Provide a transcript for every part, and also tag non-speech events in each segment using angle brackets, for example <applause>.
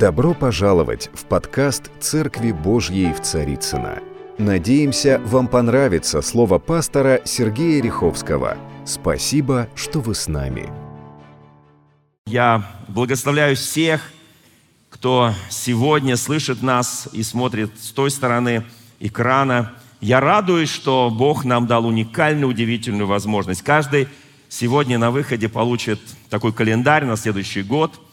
Добро пожаловать в подкаст «Церкви Божьей в Царицына. Надеемся, вам понравится слово пастора Сергея Риховского. Спасибо, что вы с нами. Я благословляю всех, кто сегодня слышит нас и смотрит с той стороны экрана. Я радуюсь, что Бог нам дал уникальную, удивительную возможность. Каждый сегодня на выходе получит такой календарь на следующий год –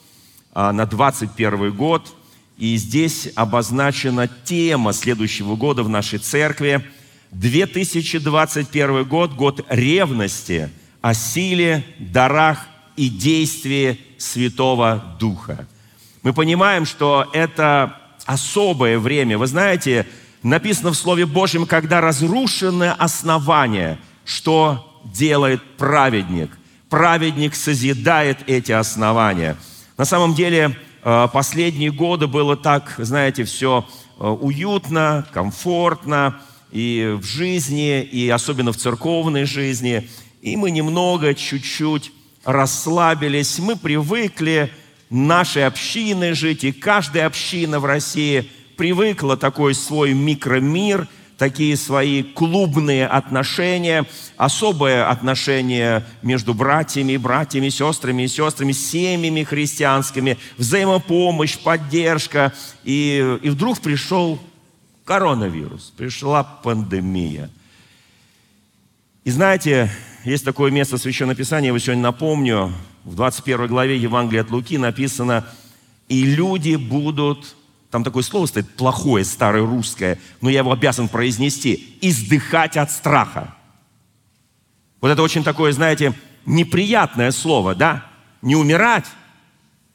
на 21 год. И здесь обозначена тема следующего года в нашей церкви. 2021 год – год ревности о силе, дарах и действии Святого Духа. Мы понимаем, что это особое время. Вы знаете, написано в Слове Божьем, когда разрушено основание, что делает праведник? Праведник созидает эти основания – на самом деле, э, последние годы было так, знаете, все э, уютно, комфортно и в жизни, и особенно в церковной жизни. И мы немного, чуть-чуть расслабились. Мы привыкли нашей общиной жить, и каждая община в России привыкла такой свой микромир – такие свои клубные отношения, особое отношение между братьями, братьями, сестрами и сестрами, семьями христианскими, взаимопомощь, поддержка. И, и вдруг пришел коронавирус, пришла пандемия. И знаете, есть такое место в Священном Писании, я его сегодня напомню, в 21 главе Евангелия от Луки написано, «И люди будут там такое слово стоит, плохое, старое русское, но я его обязан произнести. Издыхать от страха. Вот это очень такое, знаете, неприятное слово, да? Не умирать.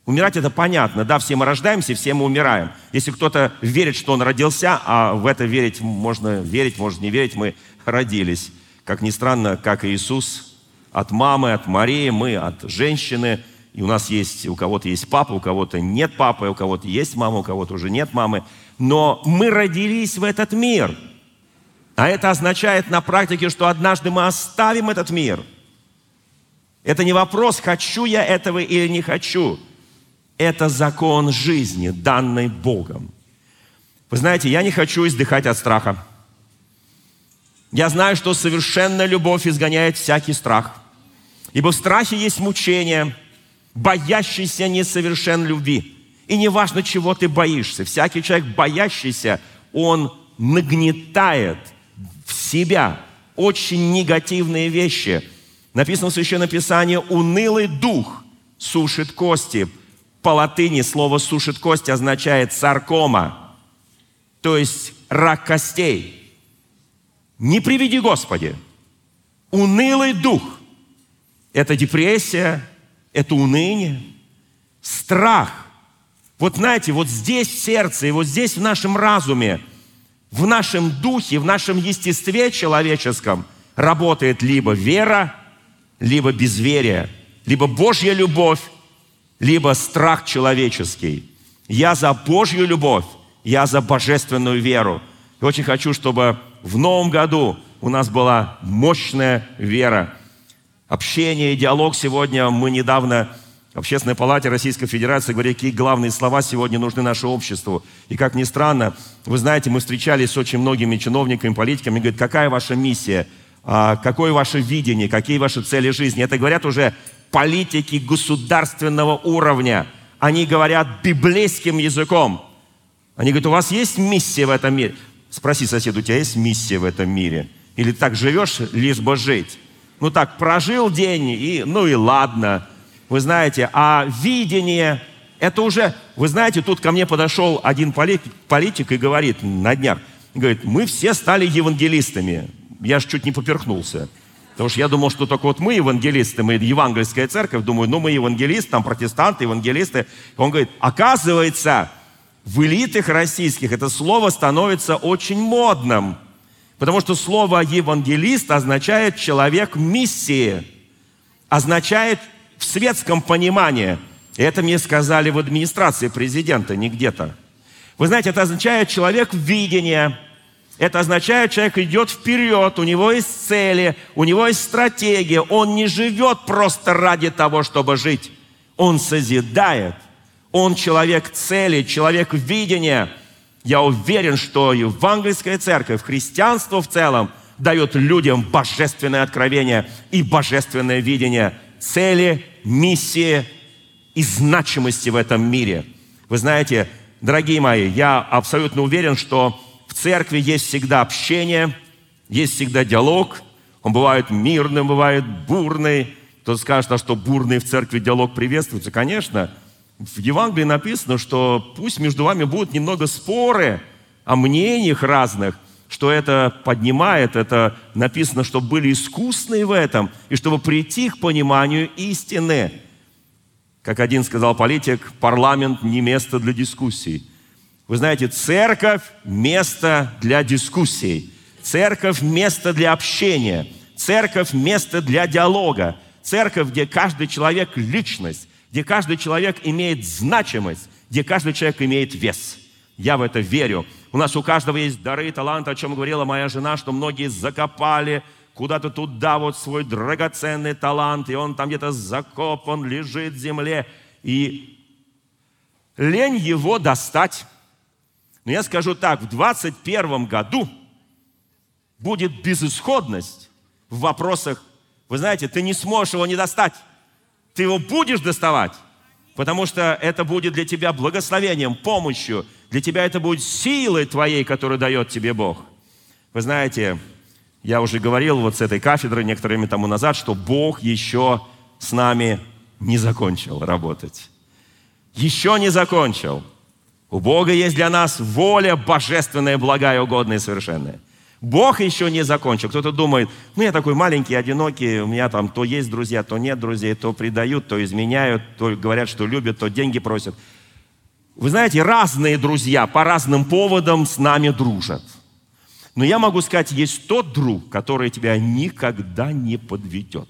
Умирать это понятно, да, все мы рождаемся, все мы умираем. Если кто-то верит, что он родился, а в это верить можно верить, может не верить, мы родились. Как ни странно, как Иисус, от мамы, от Марии, мы от женщины – и у нас есть, у кого-то есть папа, у кого-то нет папы, у кого-то есть мама, у кого-то уже нет мамы. Но мы родились в этот мир. А это означает на практике, что однажды мы оставим этот мир. Это не вопрос, хочу я этого или не хочу. Это закон жизни, данный Богом. Вы знаете, я не хочу издыхать от страха. Я знаю, что совершенная любовь изгоняет всякий страх. Ибо в страхе есть мучение – боящийся несовершен любви. И не важно, чего ты боишься. Всякий человек боящийся, он нагнетает в себя очень негативные вещи. Написано в Священном Писании, унылый дух сушит кости. По латыни слово «сушит кости» означает саркома, то есть рак костей. Не приведи Господи. Унылый дух – это депрессия, это уныние, страх. Вот знаете, вот здесь в сердце, и вот здесь в нашем разуме, в нашем духе, в нашем естестве человеческом работает либо вера, либо безверие, либо Божья любовь, либо страх человеческий. Я за Божью любовь, я за божественную веру. И очень хочу, чтобы в новом году у нас была мощная вера – общение и диалог сегодня. Мы недавно в Общественной палате Российской Федерации говорили, какие главные слова сегодня нужны нашему обществу. И как ни странно, вы знаете, мы встречались с очень многими чиновниками, политиками, говорят, какая ваша миссия, а, какое ваше видение, какие ваши цели жизни. Это говорят уже политики государственного уровня. Они говорят библейским языком. Они говорят, у вас есть миссия в этом мире? Спроси соседа, у тебя есть миссия в этом мире? Или так живешь, лишь бы жить? Ну так, прожил день, и, ну и ладно. Вы знаете, а видение, это уже, вы знаете, тут ко мне подошел один политик, политик и говорит на днях, говорит, мы все стали евангелистами. Я же чуть не поперхнулся. Потому что я думал, что только вот мы евангелисты, мы евангельская церковь, думаю, ну мы евангелисты, там протестанты, евангелисты. Он говорит, оказывается, в элитах российских это слово становится очень модным. Потому что слово «евангелист» означает «человек миссии», означает в светском понимании. Это мне сказали в администрации президента, не где-то. Вы знаете, это означает человек видения, это означает, человек идет вперед, у него есть цели, у него есть стратегия. Он не живет просто ради того, чтобы жить. Он созидает, Он человек цели, человек видения. Я уверен, что евангельская церковь, христианство в целом дает людям божественное откровение и божественное видение цели, миссии и значимости в этом мире. Вы знаете, дорогие мои, я абсолютно уверен, что в церкви есть всегда общение, есть всегда диалог. Он бывает мирным, бывает бурный. Кто скажет, а что бурный в церкви диалог приветствуется? Конечно. В Евангелии написано, что пусть между вами будут немного споры о мнениях разных, что это поднимает, это написано, чтобы были искусны в этом, и чтобы прийти к пониманию истины. Как один сказал политик, парламент не место для дискуссий. Вы знаете, церковь – место для дискуссий. Церковь – место для общения. Церковь – место для диалога. Церковь, где каждый человек – личность, где каждый человек имеет значимость, где каждый человек имеет вес. Я в это верю. У нас у каждого есть дары, таланты, о чем говорила моя жена, что многие закопали куда-то туда вот свой драгоценный талант, и он там где-то закопан, лежит в земле, и лень его достать. Но я скажу так, в 21 году будет безысходность в вопросах. Вы знаете, ты не сможешь его не достать. Ты его будешь доставать, потому что это будет для тебя благословением, помощью. Для тебя это будет силой твоей, которую дает тебе Бог. Вы знаете, я уже говорил вот с этой кафедры некоторое время тому назад, что Бог еще с нами не закончил работать. Еще не закончил. У Бога есть для нас воля божественная, благая, угодная и совершенная. Бог еще не закончил. Кто-то думает, ну я такой маленький, одинокий, у меня там то есть друзья, то нет друзей, то предают, то изменяют, то говорят, что любят, то деньги просят. Вы знаете, разные друзья по разным поводам с нами дружат. Но я могу сказать, есть тот друг, который тебя никогда не подведет,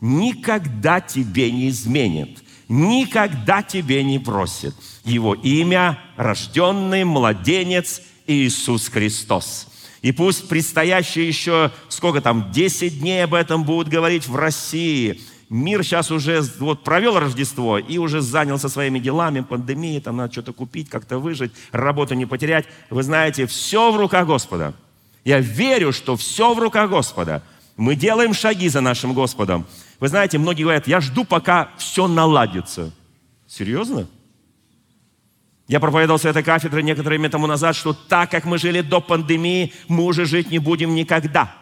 никогда тебе не изменит, никогда тебе не бросит. Его имя – рожденный младенец Иисус Христос. И пусть предстоящие еще, сколько там, 10 дней об этом будут говорить в России. Мир сейчас уже вот провел Рождество и уже занялся своими делами, пандемией, там надо что-то купить, как-то выжить, работу не потерять. Вы знаете, все в руках Господа – я верю, что все в руках Господа. Мы делаем шаги за нашим Господом. Вы знаете, многие говорят, я жду, пока все наладится. Серьезно? Я проповедовал с этой кафедры некоторое время тому назад, что так, как мы жили до пандемии, мы уже жить не будем никогда.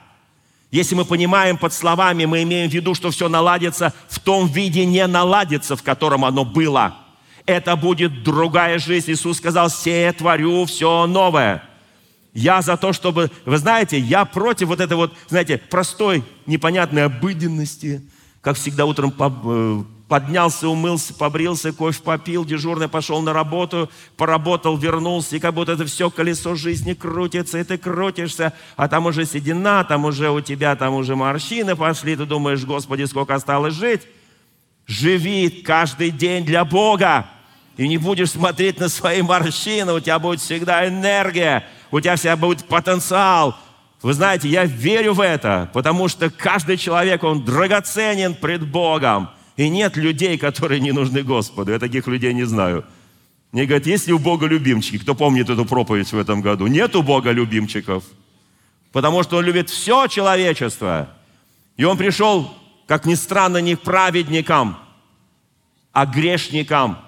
Если мы понимаем под словами, мы имеем в виду, что все наладится, в том виде не наладится, в котором оно было. Это будет другая жизнь. Иисус сказал, «Се творю все новое». Я за то, чтобы, вы знаете, я против вот этой вот, знаете, простой, непонятной обыденности. Как всегда утром э, поднялся, умылся, побрился, кофе попил, дежурный пошел на работу, поработал, вернулся, и как будто это все колесо жизни крутится, и ты крутишься, а там уже седина, там уже у тебя, там уже морщины пошли, ты думаешь, Господи, сколько осталось жить? Живи каждый день для Бога, и не будешь смотреть на свои морщины, у тебя будет всегда энергия, у тебя всегда будет потенциал. Вы знаете, я верю в это, потому что каждый человек, он драгоценен пред Богом. И нет людей, которые не нужны Господу. Я таких людей не знаю. Мне говорят, есть ли у Бога любимчики? Кто помнит эту проповедь в этом году? Нет у Бога любимчиков. Потому что Он любит все человечество. И Он пришел, как ни странно, не к праведникам, а к грешникам.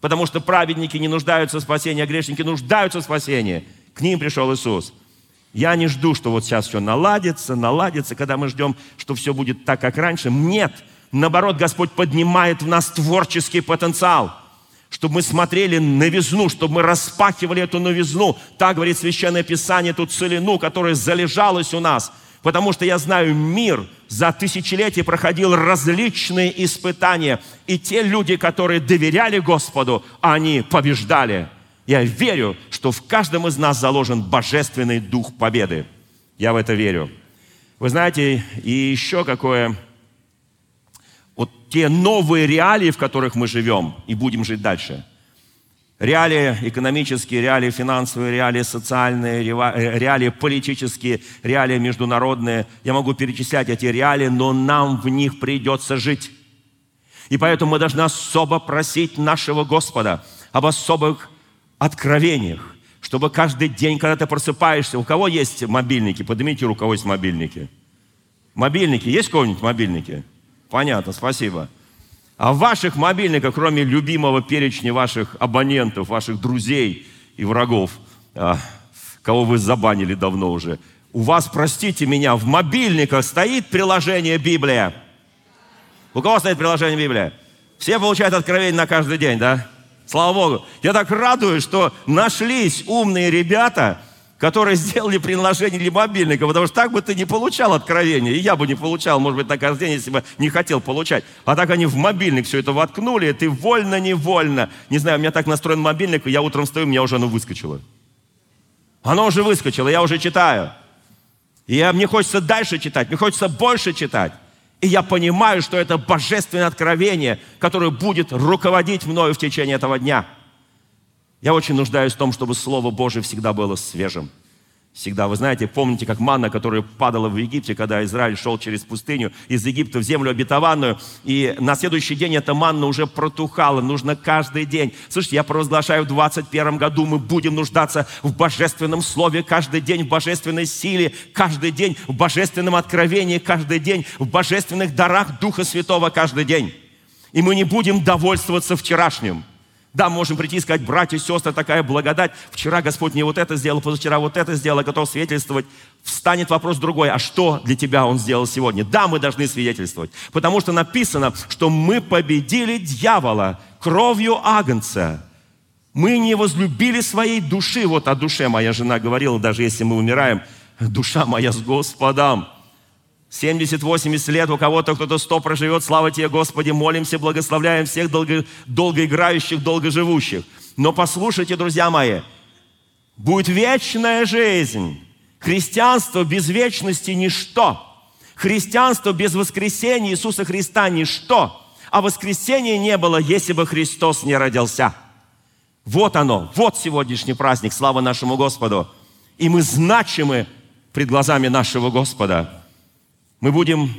Потому что праведники не нуждаются в спасении, а грешники нуждаются в спасении. К ним пришел Иисус. Я не жду, что вот сейчас все наладится, наладится, когда мы ждем, что все будет так, как раньше. Нет. Наоборот, Господь поднимает в нас творческий потенциал, чтобы мы смотрели новизну, чтобы мы распахивали эту новизну. Так говорит Священное Писание, ту целину, которая залежалась у нас. Потому что я знаю, мир за тысячелетия проходил различные испытания. И те люди, которые доверяли Господу, они побеждали. Я верю, что в каждом из нас заложен божественный дух победы. Я в это верю. Вы знаете, и еще какое... Вот те новые реалии, в которых мы живем и будем жить дальше. Реалии экономические, реалии финансовые, реалии социальные, э, реалии политические, реалии международные. Я могу перечислять эти реалии, но нам в них придется жить. И поэтому мы должны особо просить нашего Господа об особых откровениях, чтобы каждый день, когда ты просыпаешься, у кого есть мобильники? Поднимите руку, у кого есть мобильники. Мобильники, есть кого-нибудь мобильники? Понятно, спасибо. А в ваших мобильниках, кроме любимого перечня ваших абонентов, ваших друзей и врагов, а, кого вы забанили давно уже, у вас, простите меня, в мобильниках стоит приложение Библия. У кого стоит приложение Библия? Все получают откровение на каждый день, да? Слава Богу. Я так радуюсь, что нашлись умные ребята, которые сделали приложение для мобильника, потому что так бы ты не получал откровения, и я бы не получал, может быть, на каждый день, если бы не хотел получать. А так они в мобильник все это воткнули, и ты вольно-невольно. Не знаю, у меня так настроен мобильник, и я утром стою, у меня уже оно выскочило. Оно уже выскочило, я уже читаю. И я, мне хочется дальше читать, мне хочется больше читать. И я понимаю, что это божественное откровение, которое будет руководить мною в течение этого дня – я очень нуждаюсь в том, чтобы Слово Божие всегда было свежим. Всегда, вы знаете, помните, как манна, которая падала в Египте, когда Израиль шел через пустыню из Египта в землю обетованную, и на следующий день эта манна уже протухала, нужно каждый день. Слушайте, я провозглашаю, в 21 году мы будем нуждаться в божественном слове каждый день, в божественной силе каждый день, в божественном откровении каждый день, в божественных дарах Духа Святого каждый день. И мы не будем довольствоваться вчерашним – да, можем прийти и сказать, братья и сестры, такая благодать. Вчера Господь мне вот это сделал, позавчера вот это сделал, готов свидетельствовать. Встанет вопрос другой, а что для тебя Он сделал сегодня? Да, мы должны свидетельствовать, потому что написано, что мы победили дьявола кровью Агнца. Мы не возлюбили своей души. Вот о душе моя жена говорила, даже если мы умираем, душа моя с Господом. 70-80 лет, у кого-то кто-то 100 проживет, слава тебе, Господи, молимся, благословляем всех долго, долгоиграющих, долгоживущих. Но послушайте, друзья мои, будет вечная жизнь. Христианство без вечности – ничто. Христианство без воскресения Иисуса Христа – ничто. А воскресения не было, если бы Христос не родился. Вот оно, вот сегодняшний праздник, слава нашему Господу. И мы значимы пред глазами нашего Господа. Мы будем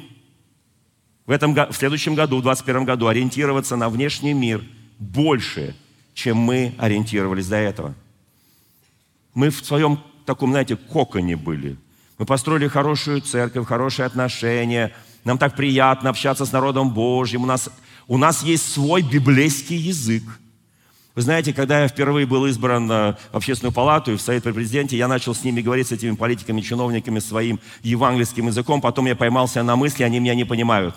в, этом, в следующем году, в 2021 году, ориентироваться на внешний мир больше, чем мы ориентировались до этого. Мы в своем таком, знаете, коконе были. Мы построили хорошую церковь, хорошие отношения. Нам так приятно общаться с народом Божьим. У нас, у нас есть свой библейский язык – вы знаете, когда я впервые был избран в общественную палату и в совет при президенте, я начал с ними говорить, с этими политиками, чиновниками своим евангельским языком, потом я поймался на мысли, они меня не понимают.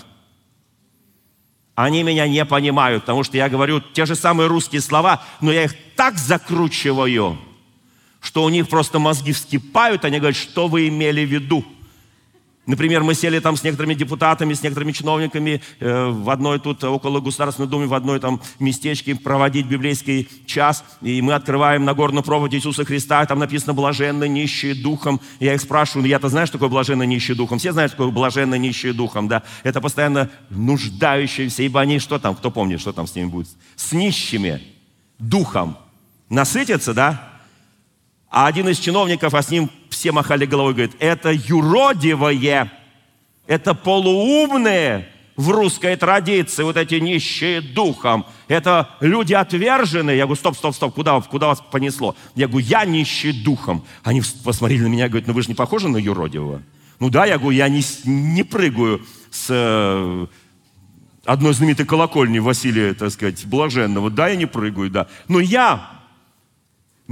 Они меня не понимают, потому что я говорю те же самые русские слова, но я их так закручиваю, что у них просто мозги вскипают, они говорят, что вы имели в виду – Например, мы сели там с некоторыми депутатами, с некоторыми чиновниками э, в одной тут, около Государственной Думы, в одной там местечке проводить библейский час, и мы открываем Нагорную проповедь Иисуса Христа, там написано «блаженно нищие духом». Я их спрашиваю, ну я-то знаю, что такое блаженно нищие духом? Все знают, что такое блаженно нищие духом, да? Это постоянно нуждающиеся, ибо они, что там, кто помнит, что там с ними будет? С нищими духом. Насытятся, да? А один из чиновников, а с ним все махали головой, говорит, это юродивое, это полуумные в русской традиции, вот эти нищие духом. Это люди отверженные. Я говорю, стоп, стоп, стоп, куда, куда вас понесло? Я говорю, я нищий духом. Они посмотрели на меня говорят, ну вы же не похожи на юродивого. Ну да, я говорю, я не, не прыгаю с э, одной знаменитой колокольни Василия, так сказать, блаженного. Да, я не прыгаю, да. Но я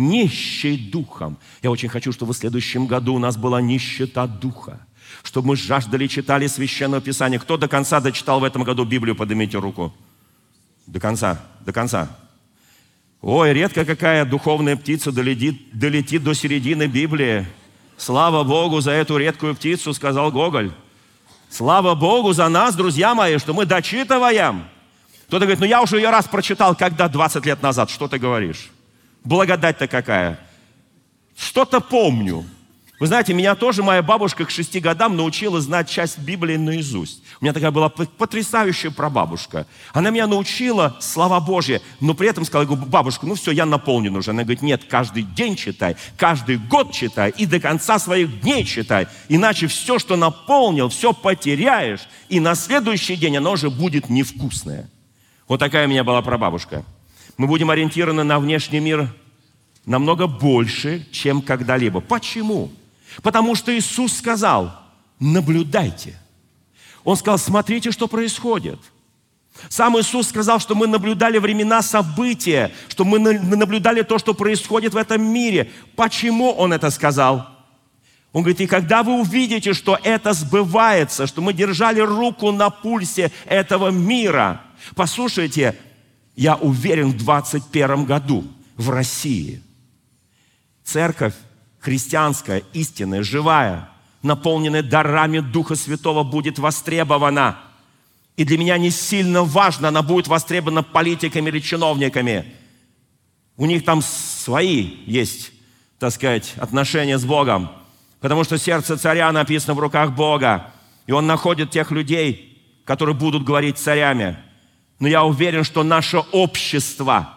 нищий духом. Я очень хочу, чтобы в следующем году у нас была нищета духа. Чтобы мы жаждали, читали Священное Писание. Кто до конца дочитал в этом году Библию, поднимите руку. До конца, до конца. Ой, редко какая духовная птица долетит, долетит до середины Библии. Слава Богу за эту редкую птицу, сказал Гоголь. Слава Богу за нас, друзья мои, что мы дочитываем. Кто-то говорит, ну я уже ее раз прочитал, когда 20 лет назад. Что ты говоришь? Благодать-то какая? Что-то помню. Вы знаете, меня тоже моя бабушка к шести годам научила знать часть Библии наизусть. У меня такая была потрясающая прабабушка. Она меня научила слова Божьи, но при этом сказала, говорю, бабушка, ну все, я наполнен уже. Она говорит, нет, каждый день читай, каждый год читай и до конца своих дней читай. Иначе все, что наполнил, все потеряешь, и на следующий день оно уже будет невкусное. Вот такая у меня была прабабушка. Мы будем ориентированы на внешний мир намного больше, чем когда-либо. Почему? Потому что Иисус сказал, наблюдайте. Он сказал, смотрите, что происходит. Сам Иисус сказал, что мы наблюдали времена события, что мы наблюдали то, что происходит в этом мире. Почему Он это сказал? Он говорит, и когда вы увидите, что это сбывается, что мы держали руку на пульсе этого мира, послушайте, я уверен, в 21 году в России церковь христианская, истинная, живая, наполненная дарами Духа Святого будет востребована. И для меня не сильно важно, она будет востребована политиками или чиновниками. У них там свои есть, так сказать, отношения с Богом. Потому что сердце царя написано в руках Бога. И он находит тех людей, которые будут говорить царями. Но я уверен, что наше общество,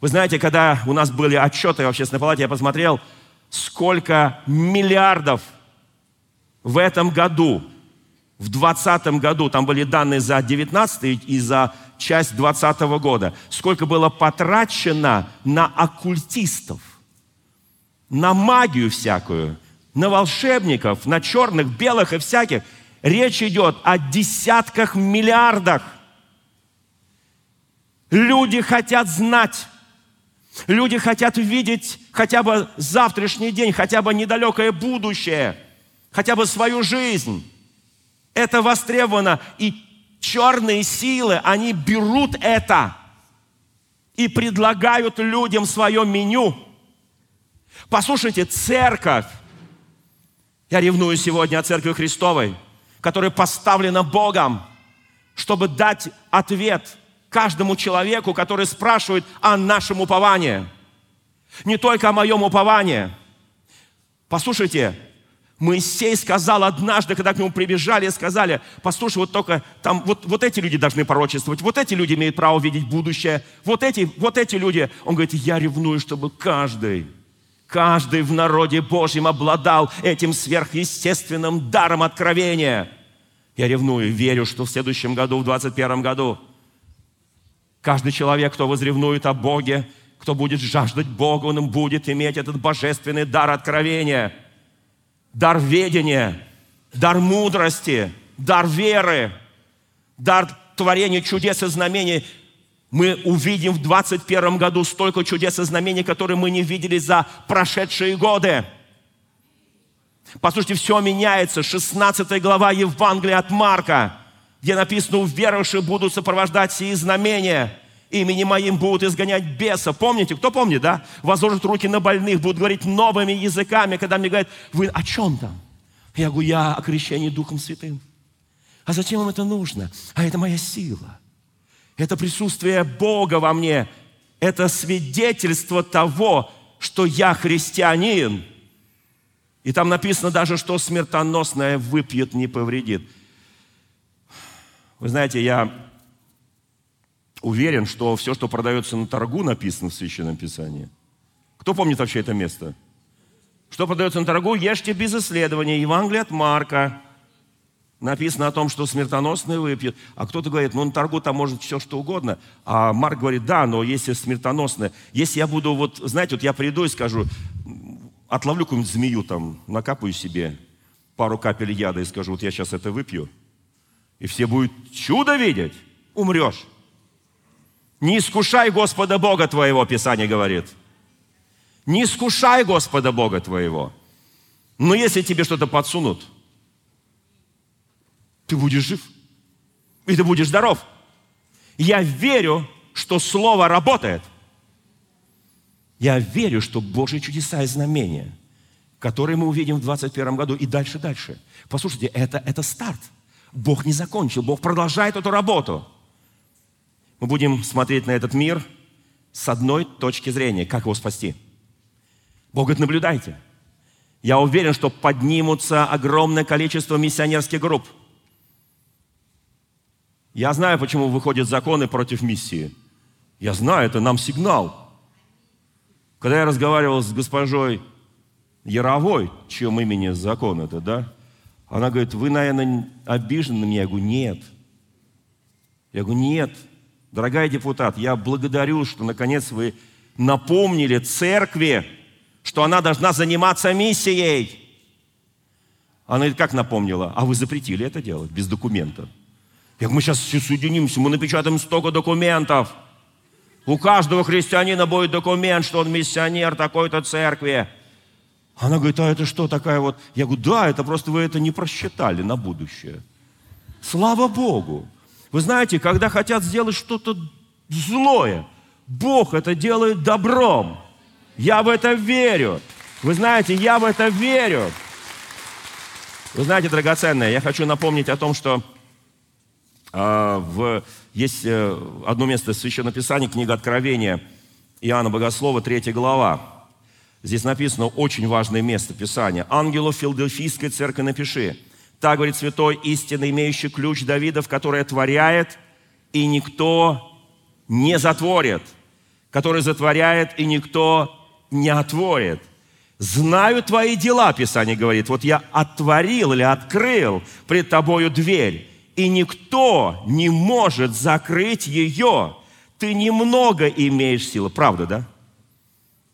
вы знаете, когда у нас были отчеты в общественной палате, я посмотрел, сколько миллиардов в этом году, в 2020 году, там были данные за 19 и за часть 2020 года, сколько было потрачено на оккультистов, на магию всякую – на волшебников, на черных, белых и всяких. Речь идет о десятках миллиардах. Люди хотят знать. Люди хотят видеть хотя бы завтрашний день, хотя бы недалекое будущее, хотя бы свою жизнь. Это востребовано. И черные силы, они берут это и предлагают людям свое меню. Послушайте, церковь я ревную сегодня о Церкви Христовой, которая поставлена Богом, чтобы дать ответ каждому человеку, который спрашивает о нашем уповании. Не только о моем уповании. Послушайте, Моисей сказал однажды, когда к нему прибежали и сказали, послушай, вот только там, вот, вот эти люди должны пророчествовать, вот эти люди имеют право видеть будущее, вот эти, вот эти люди. Он говорит, я ревную, чтобы каждый Каждый в народе Божьем обладал этим сверхъестественным даром откровения. Я ревную, верю, что в следующем году, в 21 году, каждый человек, кто возревнует о Боге, кто будет жаждать Бога, он будет иметь этот божественный дар откровения, дар ведения, дар мудрости, дар веры, дар творения чудес и знамений мы увидим в 2021 году столько чудес и знамений, которые мы не видели за прошедшие годы. Послушайте, все меняется. 16 глава Евангелия от Марка, где написано, уверовавшие будут сопровождать сии знамения. Имени моим будут изгонять беса. Помните? Кто помнит, да? Возложат руки на больных, будут говорить новыми языками. Когда мне говорят, вы о чем там? Я говорю, я о крещении Духом Святым. А зачем вам это нужно? А это моя сила. Это присутствие Бога во мне. Это свидетельство того, что я христианин. И там написано даже, что смертоносное выпьет, не повредит. Вы знаете, я уверен, что все, что продается на торгу, написано в Священном Писании. Кто помнит вообще это место? Что продается на торгу, ешьте без исследования. Евангелие от Марка, написано о том, что смертоносные выпьют. А кто-то говорит, ну на торгу там может все что угодно. А Марк говорит, да, но если смертоносное, если я буду вот, знаете, вот я приду и скажу, отловлю какую-нибудь змею там, накапаю себе пару капель яда и скажу, вот я сейчас это выпью, и все будут чудо видеть, умрешь. Не искушай Господа Бога твоего, Писание говорит. Не искушай Господа Бога твоего. Но если тебе что-то подсунут – ты будешь жив. И ты будешь здоров. Я верю, что Слово работает. Я верю, что Божьи чудеса и знамения, которые мы увидим в 2021 году и дальше, дальше. Послушайте, это, это старт. Бог не закончил, Бог продолжает эту работу. Мы будем смотреть на этот мир с одной точки зрения, как его спасти. Бог говорит, наблюдайте. Я уверен, что поднимутся огромное количество миссионерских групп – я знаю, почему выходят законы против миссии. Я знаю, это нам сигнал. Когда я разговаривал с госпожой Яровой, чьем имени закон это, да? Она говорит, вы, наверное, обижены на меня? Я говорю, нет. Я говорю, нет. Дорогая депутат, я благодарю, что наконец вы напомнили церкви, что она должна заниматься миссией. Она говорит, как напомнила? А вы запретили это делать без документа. Я говорю, мы сейчас все соединимся, мы напечатаем столько документов. У каждого христианина будет документ, что он миссионер такой-то церкви. Она говорит, а это что такая вот? Я говорю, да, это просто вы это не просчитали на будущее. Слава Богу. Вы знаете, когда хотят сделать что-то злое, Бог это делает добром. Я в это верю. Вы знаете, я в это верю. Вы знаете, драгоценное, я хочу напомнить о том, что э, в, есть э, одно место в Священном Писании, книга Откровения Иоанна Богослова, 3 глава. Здесь написано очень важное место Писания. «Ангелу Филадельфийской церкви напиши, так говорит святой истинно имеющий ключ Давидов, который отворяет, и никто не затворит, который затворяет, и никто не отворит. Знаю твои дела, Писание говорит. Вот я отворил или открыл пред тобою дверь, и никто не может закрыть ее. Ты немного имеешь силы. Правда, да?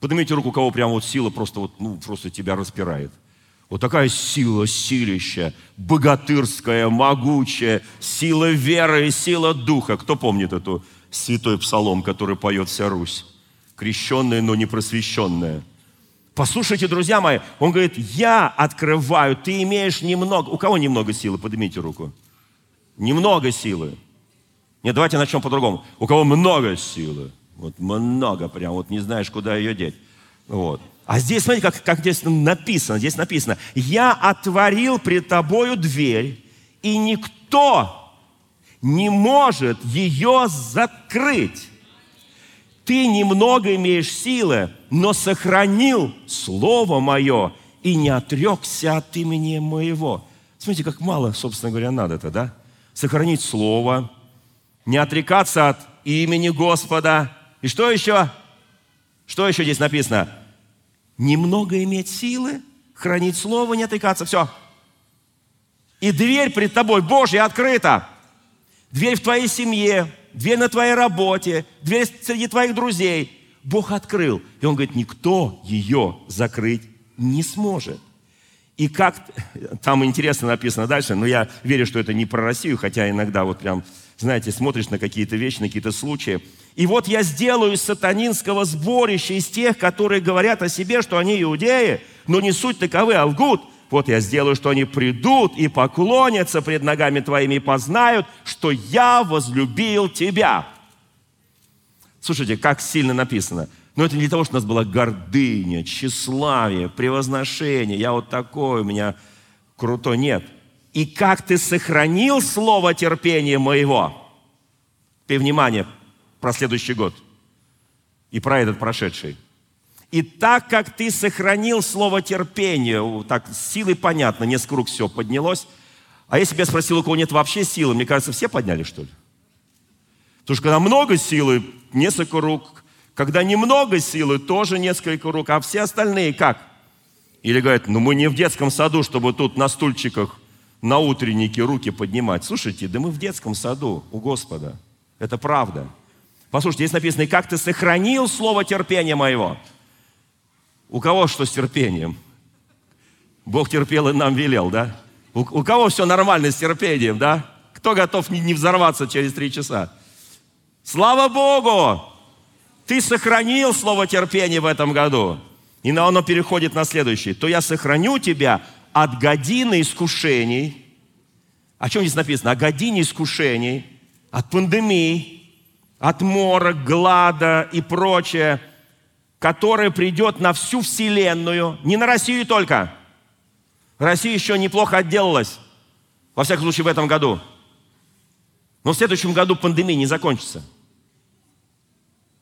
Поднимите руку, у кого прям вот сила просто вот, ну, просто тебя распирает – вот такая сила, силища, богатырская, могучая, сила веры и сила духа. Кто помнит эту святой псалом, который поет вся Русь? Крещенная, но не просвещенная. Послушайте, друзья мои, он говорит, я открываю, ты имеешь немного. У кого немного силы? Поднимите руку. Немного силы. Нет, давайте начнем по-другому. У кого много силы? Вот много прям, вот не знаешь, куда ее деть. Вот. А здесь, смотрите, как, как здесь написано. Здесь написано, я отворил пред тобою дверь, и никто не может ее закрыть. Ты немного имеешь силы, но сохранил Слово Мое и не отрекся от имени Моего. Смотрите, как мало, собственно говоря, надо это, да? Сохранить Слово, не отрекаться от имени Господа. И что еще? Что еще здесь написано? немного иметь силы, хранить слово, не отвлекаться, все. И дверь пред тобой Божья открыта. Дверь в твоей семье, дверь на твоей работе, дверь среди твоих друзей. Бог открыл. И Он говорит, никто ее закрыть не сможет. И как, там интересно написано дальше, но я верю, что это не про Россию, хотя иногда вот прям, знаете, смотришь на какие-то вещи, на какие-то случаи. И вот я сделаю из сатанинского сборища, из тех, которые говорят о себе, что они иудеи, но не суть таковы, а лгут. Вот я сделаю, что они придут и поклонятся пред ногами твоими и познают, что я возлюбил тебя. Слушайте, как сильно написано. Но это не для того, что у нас была гордыня, тщеславие, превозношение. Я вот такой, у меня крутой. Нет. И как ты сохранил слово терпения моего. Ты внимание, про следующий год и про этот прошедший. И так как ты сохранил слово терпения, так с силой понятно, несколько рук все поднялось. А если бы я спросил, у кого нет вообще силы, мне кажется, все подняли, что ли? Потому что когда много силы, несколько рук. Когда немного силы, тоже несколько рук. А все остальные как? Или говорят, ну мы не в детском саду, чтобы тут на стульчиках на утреннике руки поднимать. Слушайте, да мы в детском саду у Господа. Это правда. Послушайте, здесь написано, и как ты сохранил слово терпения моего. У кого что с терпением? Бог терпел и нам велел, да? У, у кого все нормально с терпением, да? Кто готов не, не взорваться через три часа? Слава Богу! Ты сохранил слово терпения в этом году. И оно переходит на следующее. То я сохраню тебя от годины искушений. О чем здесь написано? О године искушений, от пандемии, от мора, глада и прочее, которое придет на всю Вселенную, не на Россию только. Россия еще неплохо отделалась, во всяком случае в этом году. Но в следующем году пандемия не закончится.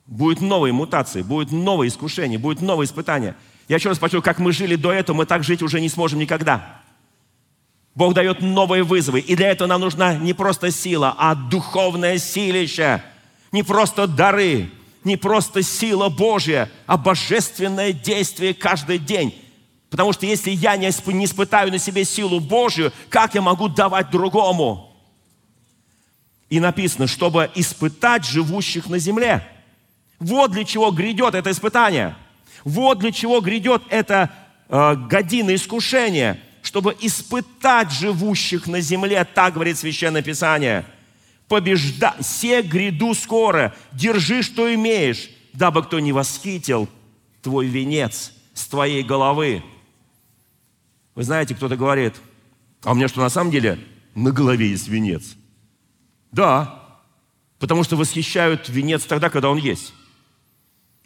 Будут новые мутации, будет новое искушение, будет новое испытание. Я еще раз почувствую, как мы жили до этого, мы так жить уже не сможем никогда. Бог дает новые вызовы. И для этого нам нужна не просто сила, а духовное силище – не просто дары, не просто сила Божья, а божественное действие каждый день. Потому что если я не испытаю на себе силу Божью, как я могу давать другому? И написано, чтобы испытать живущих на земле. Вот для чего грядет это испытание. Вот для чего грядет это э, година искушения, чтобы испытать живущих на земле, так говорит Священное Писание. Побежда, все гряду скоро, держи, что имеешь, дабы кто не восхитил твой венец с твоей головы. Вы знаете, кто-то говорит, а у меня что, на самом деле на голове есть венец? Да, потому что восхищают венец тогда, когда он есть.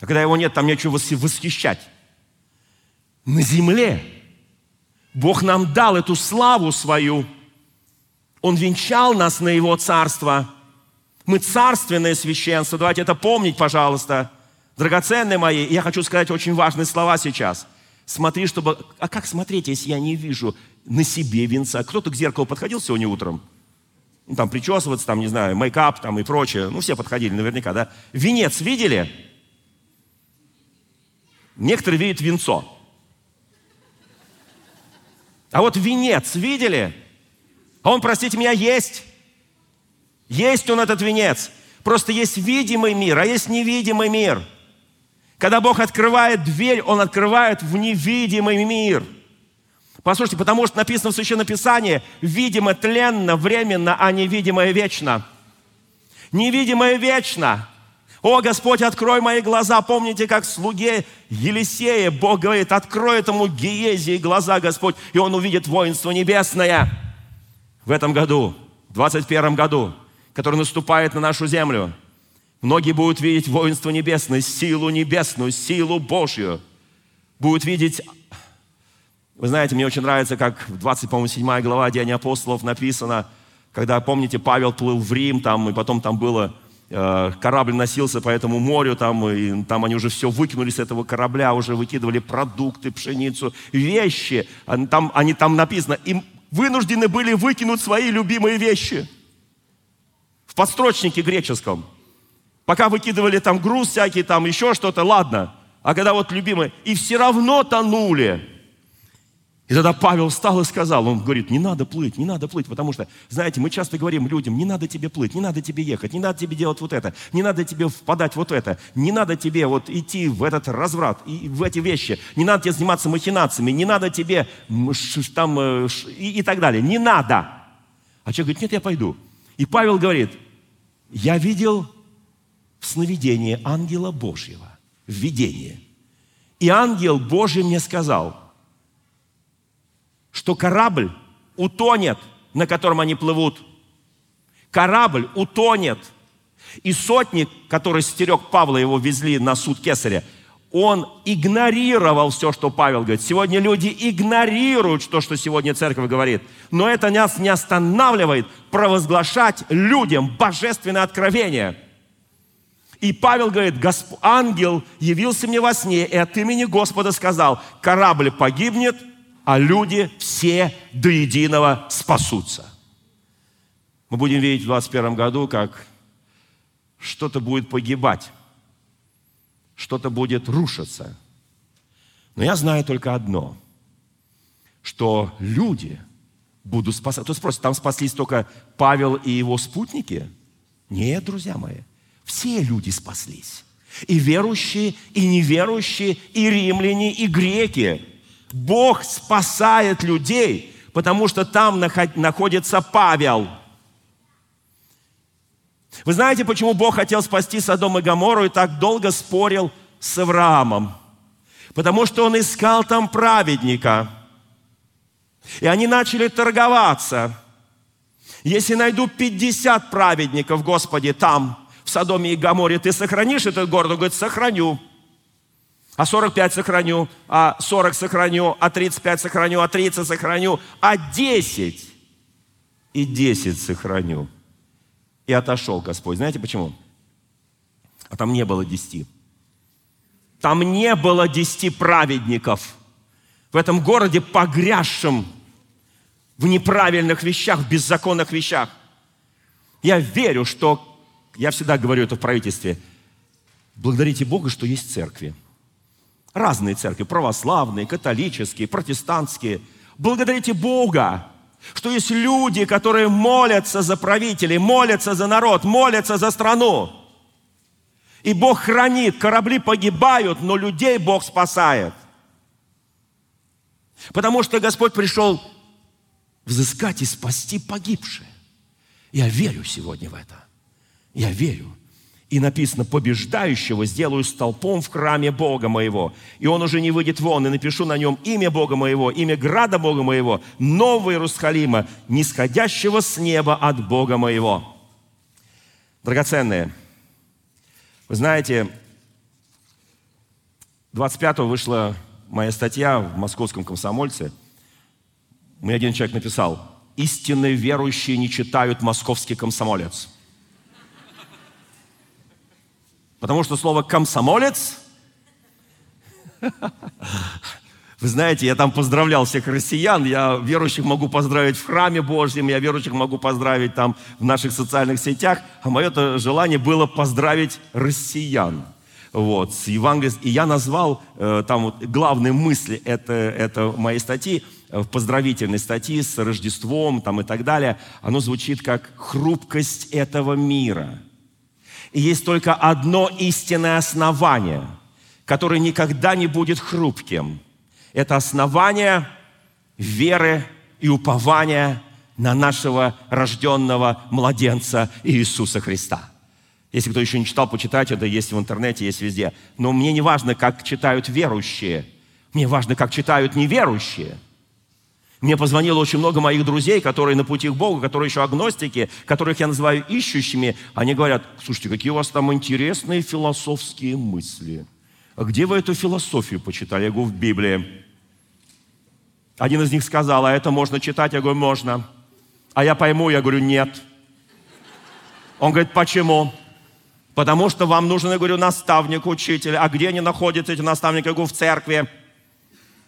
А когда его нет, там нечего восхищать. На земле Бог нам дал эту славу свою. Он венчал нас на Его царство. Мы царственное священство. Давайте это помнить, пожалуйста. Драгоценные мои, я хочу сказать очень важные слова сейчас. Смотри, чтобы... А как смотреть, если я не вижу на себе венца? Кто-то к зеркалу подходил сегодня утром? Ну, там причесываться, там, не знаю, мейкап там и прочее. Ну, все подходили наверняка, да? Венец видели? Некоторые видят венцо. А вот венец видели? А он, простите меня, есть. Есть он, этот венец. Просто есть видимый мир, а есть невидимый мир – когда Бог открывает дверь, Он открывает в невидимый мир. Послушайте, потому что написано в Священном Писании, видимо тленно, временно, а невидимое вечно. Невидимое вечно. О, Господь, открой мои глаза. Помните, как слуге Елисея Бог говорит, открой этому Гиезии глаза, Господь, и он увидит воинство небесное. В этом году, в 21 году, который наступает на нашу землю – Многие будут видеть воинство небесное, силу небесную, силу Божью. Будут видеть... Вы знаете, мне очень нравится, как в 27 глава Деяния апостолов написано, когда, помните, Павел плыл в Рим, там, и потом там было корабль носился по этому морю, там, и там они уже все выкинули с этого корабля, уже выкидывали продукты, пшеницу, вещи. Там, они там написано, им вынуждены были выкинуть свои любимые вещи. В подстрочнике греческом – Пока выкидывали там груз всякий, там еще что-то, ладно. А когда вот любимые, и все равно тонули. И тогда Павел встал и сказал, он говорит, не надо плыть, не надо плыть, потому что, знаете, мы часто говорим людям, не надо тебе плыть, не надо тебе ехать, не надо тебе делать вот это, не надо тебе впадать вот это, не надо тебе вот идти в этот разврат, и в эти вещи, не надо тебе заниматься махинациями, не надо тебе там э, и, и так далее, не надо. А человек говорит, нет, я пойду. И Павел говорит, я видел в сновидении ангела Божьего, в видении. И ангел Божий мне сказал, что корабль утонет, на котором они плывут. Корабль утонет. И сотник, который стерег Павла, его везли на суд Кесаря, он игнорировал все, что Павел говорит. Сегодня люди игнорируют то, что сегодня церковь говорит. Но это нас не останавливает провозглашать людям божественное откровение – и Павел говорит, ангел явился мне во сне и от имени Господа сказал, корабль погибнет, а люди все до единого спасутся. Мы будем видеть в 21 году, как что-то будет погибать, что-то будет рушиться. Но я знаю только одно, что люди будут спасаться. Кто спросит, там спаслись только Павел и его спутники? Нет, друзья мои. Все люди спаслись. И верующие, и неверующие, и римляне, и греки. Бог спасает людей, потому что там находится Павел. Вы знаете, почему Бог хотел спасти Содом и Гоморру и так долго спорил с Авраамом? Потому что он искал там праведника. И они начали торговаться. Если найду 50 праведников, Господи, там, в Содоме и Гаморе, ты сохранишь этот город? Он говорит, сохраню. А 45 сохраню, а 40 сохраню, а 35 сохраню, а 30 сохраню, а 10 и 10 сохраню. И отошел Господь. Знаете почему? А там не было 10. Там не было 10 праведников. В этом городе погрязшем в неправильных вещах, в беззаконных вещах. Я верю, что я всегда говорю это в правительстве. Благодарите Бога, что есть церкви. Разные церкви, православные, католические, протестантские. Благодарите Бога, что есть люди, которые молятся за правителей, молятся за народ, молятся за страну. И Бог хранит, корабли погибают, но людей Бог спасает. Потому что Господь пришел взыскать и спасти погибшие. Я верю сегодня в это. Я верю. И написано, побеждающего сделаю столпом в храме Бога моего. И он уже не выйдет вон, и напишу на нем имя Бога моего, имя града Бога моего, нового Иерусалима, нисходящего с неба от Бога моего. Драгоценные, вы знаете, 25-го вышла моя статья в московском комсомольце. Мне один человек написал, истинные верующие не читают московский комсомолец. Потому что слово «комсомолец» <laughs> Вы знаете, я там поздравлял всех россиян, я верующих могу поздравить в храме Божьем, я верующих могу поздравить там в наших социальных сетях, а мое желание было поздравить россиян. Вот, с Евангелием. И я назвал э, там вот главные мысли это, это моей статьи, э, в поздравительной статьи с Рождеством там, и так далее. Оно звучит как «хрупкость этого мира». И есть только одно истинное основание, которое никогда не будет хрупким. Это основание веры и упования на нашего рожденного младенца Иисуса Христа. Если кто еще не читал, почитать это, есть в интернете, есть везде. Но мне не важно, как читают верующие. Мне важно, как читают неверующие – мне позвонило очень много моих друзей, которые на пути к Богу, которые еще агностики, которых я называю ищущими. Они говорят, слушайте, какие у вас там интересные философские мысли. А где вы эту философию почитали? Я говорю, в Библии. Один из них сказал, а это можно читать? Я говорю, можно. А я пойму? Я говорю, нет. Он говорит, почему? Потому что вам нужен, я говорю, наставник, учитель. А где они находятся, эти наставники? Я говорю, в церкви.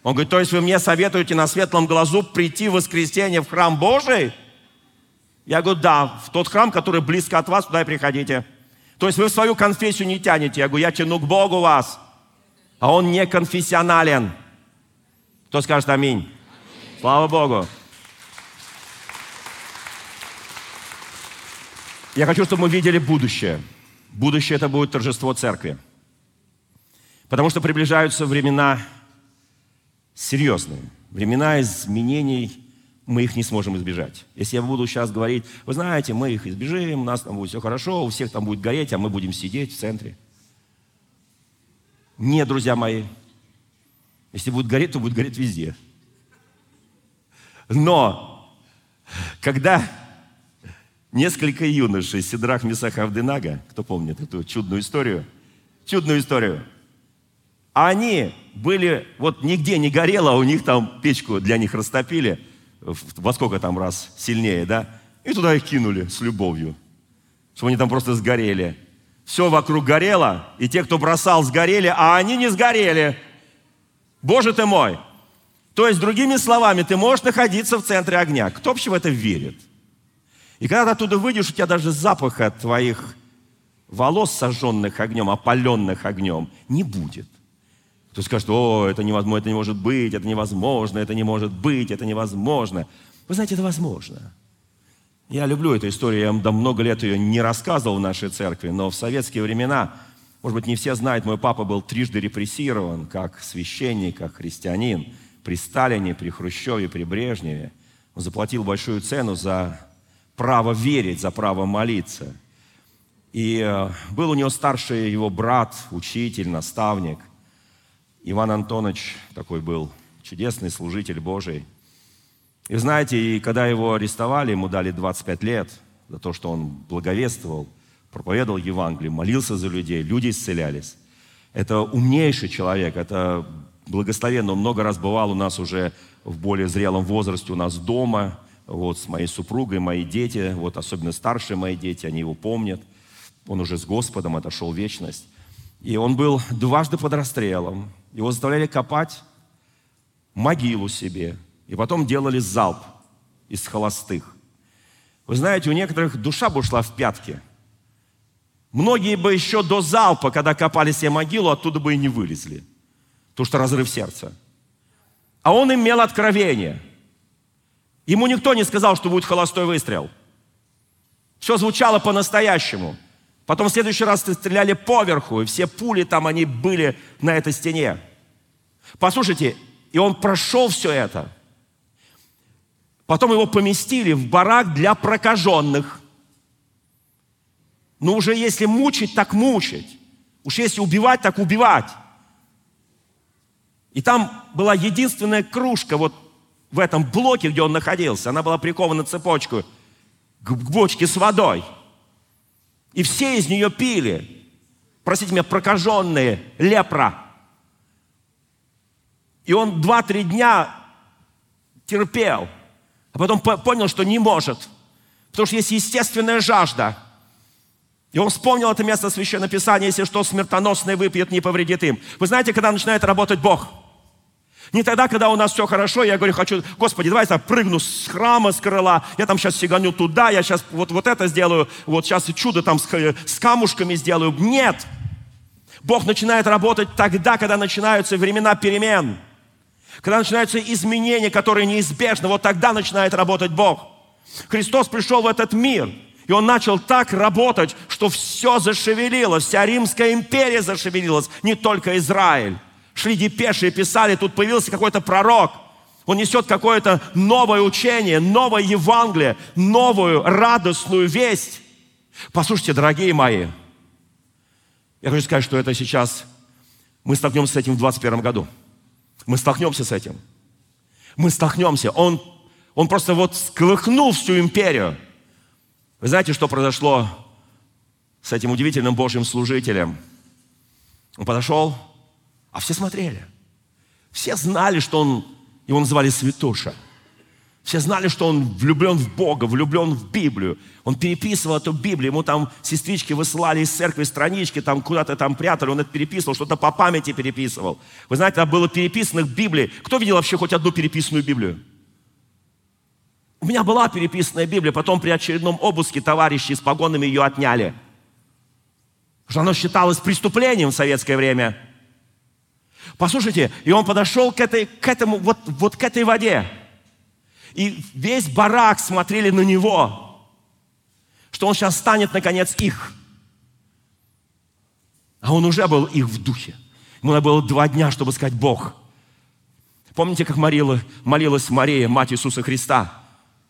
Он говорит, то есть вы мне советуете на светлом глазу прийти в воскресенье в храм Божий? Я говорю, да, в тот храм, который близко от вас, туда и приходите. То есть вы в свою конфессию не тянете. Я говорю, я тяну к Богу вас. А он не конфессионален. Кто скажет аминь? аминь. Слава Богу. Я хочу, чтобы мы видели будущее. Будущее это будет торжество церкви. Потому что приближаются времена серьезные. Времена изменений, мы их не сможем избежать. Если я буду сейчас говорить, вы знаете, мы их избежим, у нас там будет все хорошо, у всех там будет гореть, а мы будем сидеть в центре. Нет, друзья мои. Если будет гореть, то будет гореть везде. Но, когда несколько юношей, Сидрах, Месах, Авденага, кто помнит эту чудную историю, чудную историю, они были, вот нигде не горело, а у них там печку для них растопили, во сколько там раз сильнее, да? И туда их кинули с любовью, чтобы они там просто сгорели. Все вокруг горело, и те, кто бросал, сгорели, а они не сгорели. Боже ты мой! То есть, другими словами, ты можешь находиться в центре огня. Кто вообще в это верит? И когда ты оттуда выйдешь, у тебя даже запаха твоих волос, сожженных огнем, опаленных огнем, не будет. Кто скажет, о, это невозможно, это не может быть, это невозможно, это не может быть, это невозможно. Вы знаете, это возможно. Я люблю эту историю, я вам много лет ее не рассказывал в нашей церкви, но в советские времена, может быть, не все знают, мой папа был трижды репрессирован, как священник, как христианин, при Сталине, при Хрущеве, при Брежневе. Он заплатил большую цену за право верить, за право молиться. И э, был у него старший его брат, учитель, наставник. Иван Антонович такой был чудесный служитель Божий. И знаете, и когда его арестовали, ему дали 25 лет за то, что он благовествовал, проповедовал Евангелие, молился за людей, люди исцелялись. Это умнейший человек, это благословенно. Он много раз бывал у нас уже в более зрелом возрасте, у нас дома, вот, с моей супругой, мои дети, вот, особенно старшие мои дети, они его помнят. Он уже с Господом отошел в вечность. И он был дважды под расстрелом. Его заставляли копать могилу себе. И потом делали залп из холостых. Вы знаете, у некоторых душа бы ушла в пятки. Многие бы еще до залпа, когда копали себе могилу, оттуда бы и не вылезли. Потому что разрыв сердца. А он имел откровение. Ему никто не сказал, что будет холостой выстрел. Все звучало по-настоящему. Потом в следующий раз стреляли поверху, и все пули там, они были на этой стене. Послушайте, и он прошел все это. Потом его поместили в барак для прокаженных. Ну уже если мучить, так мучить. Уж если убивать, так убивать. И там была единственная кружка вот в этом блоке, где он находился. Она была прикована цепочку к бочке с водой. И все из нее пили. Простите меня, прокаженные, лепра. И он два-три дня терпел, а потом понял, что не может. Потому что есть естественная жажда. И он вспомнил это место Священного Писания, если что, смертоносное выпьет, не повредит им. Вы знаете, когда начинает работать Бог – не тогда, когда у нас все хорошо, я говорю, хочу, Господи, давай я прыгну с храма, с крыла, я там сейчас сиганю туда, я сейчас вот, вот это сделаю, вот сейчас чудо там с, с камушками сделаю. Нет! Бог начинает работать тогда, когда начинаются времена перемен. Когда начинаются изменения, которые неизбежны, вот тогда начинает работать Бог. Христос пришел в этот мир, и Он начал так работать, что все зашевелилось, вся Римская империя зашевелилась, не только Израиль шли депеши и писали, тут появился какой-то пророк. Он несет какое-то новое учение, новое Евангелие, новую радостную весть. Послушайте, дорогие мои, я хочу сказать, что это сейчас мы столкнемся с этим в 21 году. Мы столкнемся с этим. Мы столкнемся. Он, он просто вот сколыхнул всю империю. Вы знаете, что произошло с этим удивительным Божьим служителем? Он подошел, а все смотрели. Все знали, что он, его называли святоша. Все знали, что он влюблен в Бога, влюблен в Библию. Он переписывал эту Библию, ему там сестрички высылали из церкви странички, там куда-то там прятали, он это переписывал, что-то по памяти переписывал. Вы знаете, там было переписанных Библий. Кто видел вообще хоть одну переписанную Библию? У меня была переписанная Библия, потом при очередном обыске товарищи с погонами ее отняли. Что оно считалось преступлением в советское время – Послушайте, и он подошел к, этой, к этому, вот, вот к этой воде. И весь барак смотрели на него, что он сейчас станет, наконец, их. А он уже был их в духе. Ему надо было два дня, чтобы сказать Бог. Помните, как молила, молилась Мария, мать Иисуса Христа,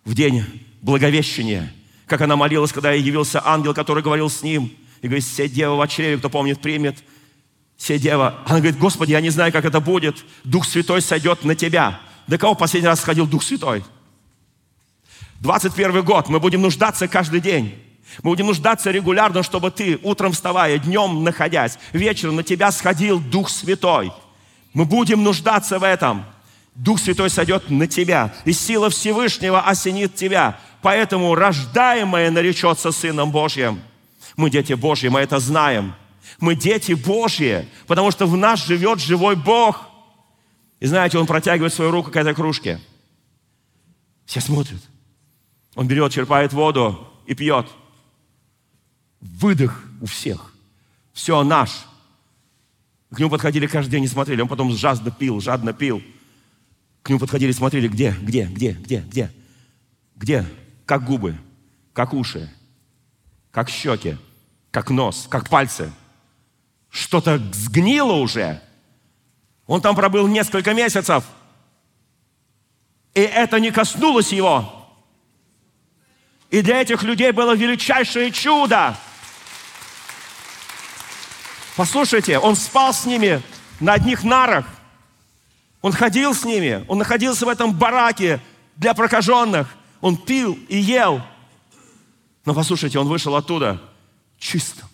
в день Благовещения? Как она молилась, когда явился ангел, который говорил с ним. И говорит, все дева в чреве, кто помнит, примет все дева. Она говорит, Господи, я не знаю, как это будет. Дух Святой сойдет на тебя. До кого последний раз сходил Дух Святой? 21 год. Мы будем нуждаться каждый день. Мы будем нуждаться регулярно, чтобы ты, утром вставая, днем находясь, вечером на тебя сходил Дух Святой. Мы будем нуждаться в этом. Дух Святой сойдет на тебя, и сила Всевышнего осенит тебя. Поэтому рождаемое наречется Сыном Божьим. Мы дети Божьи, мы это знаем. Мы дети Божьи, потому что в нас живет живой Бог. И знаете, он протягивает свою руку к этой кружке. Все смотрят. Он берет, черпает воду и пьет. Выдох у всех. Все наш. К нему подходили каждый день и смотрели. Он потом жадно пил, жадно пил. К нему подходили и смотрели, где, где, где, где, где, где, как губы, как уши, как щеки, как нос, как пальцы – что-то сгнило уже. Он там пробыл несколько месяцев. И это не коснулось его. И для этих людей было величайшее чудо. Послушайте, он спал с ними на одних нарах. Он ходил с ними. Он находился в этом бараке для прокаженных. Он пил и ел. Но послушайте, он вышел оттуда чистым.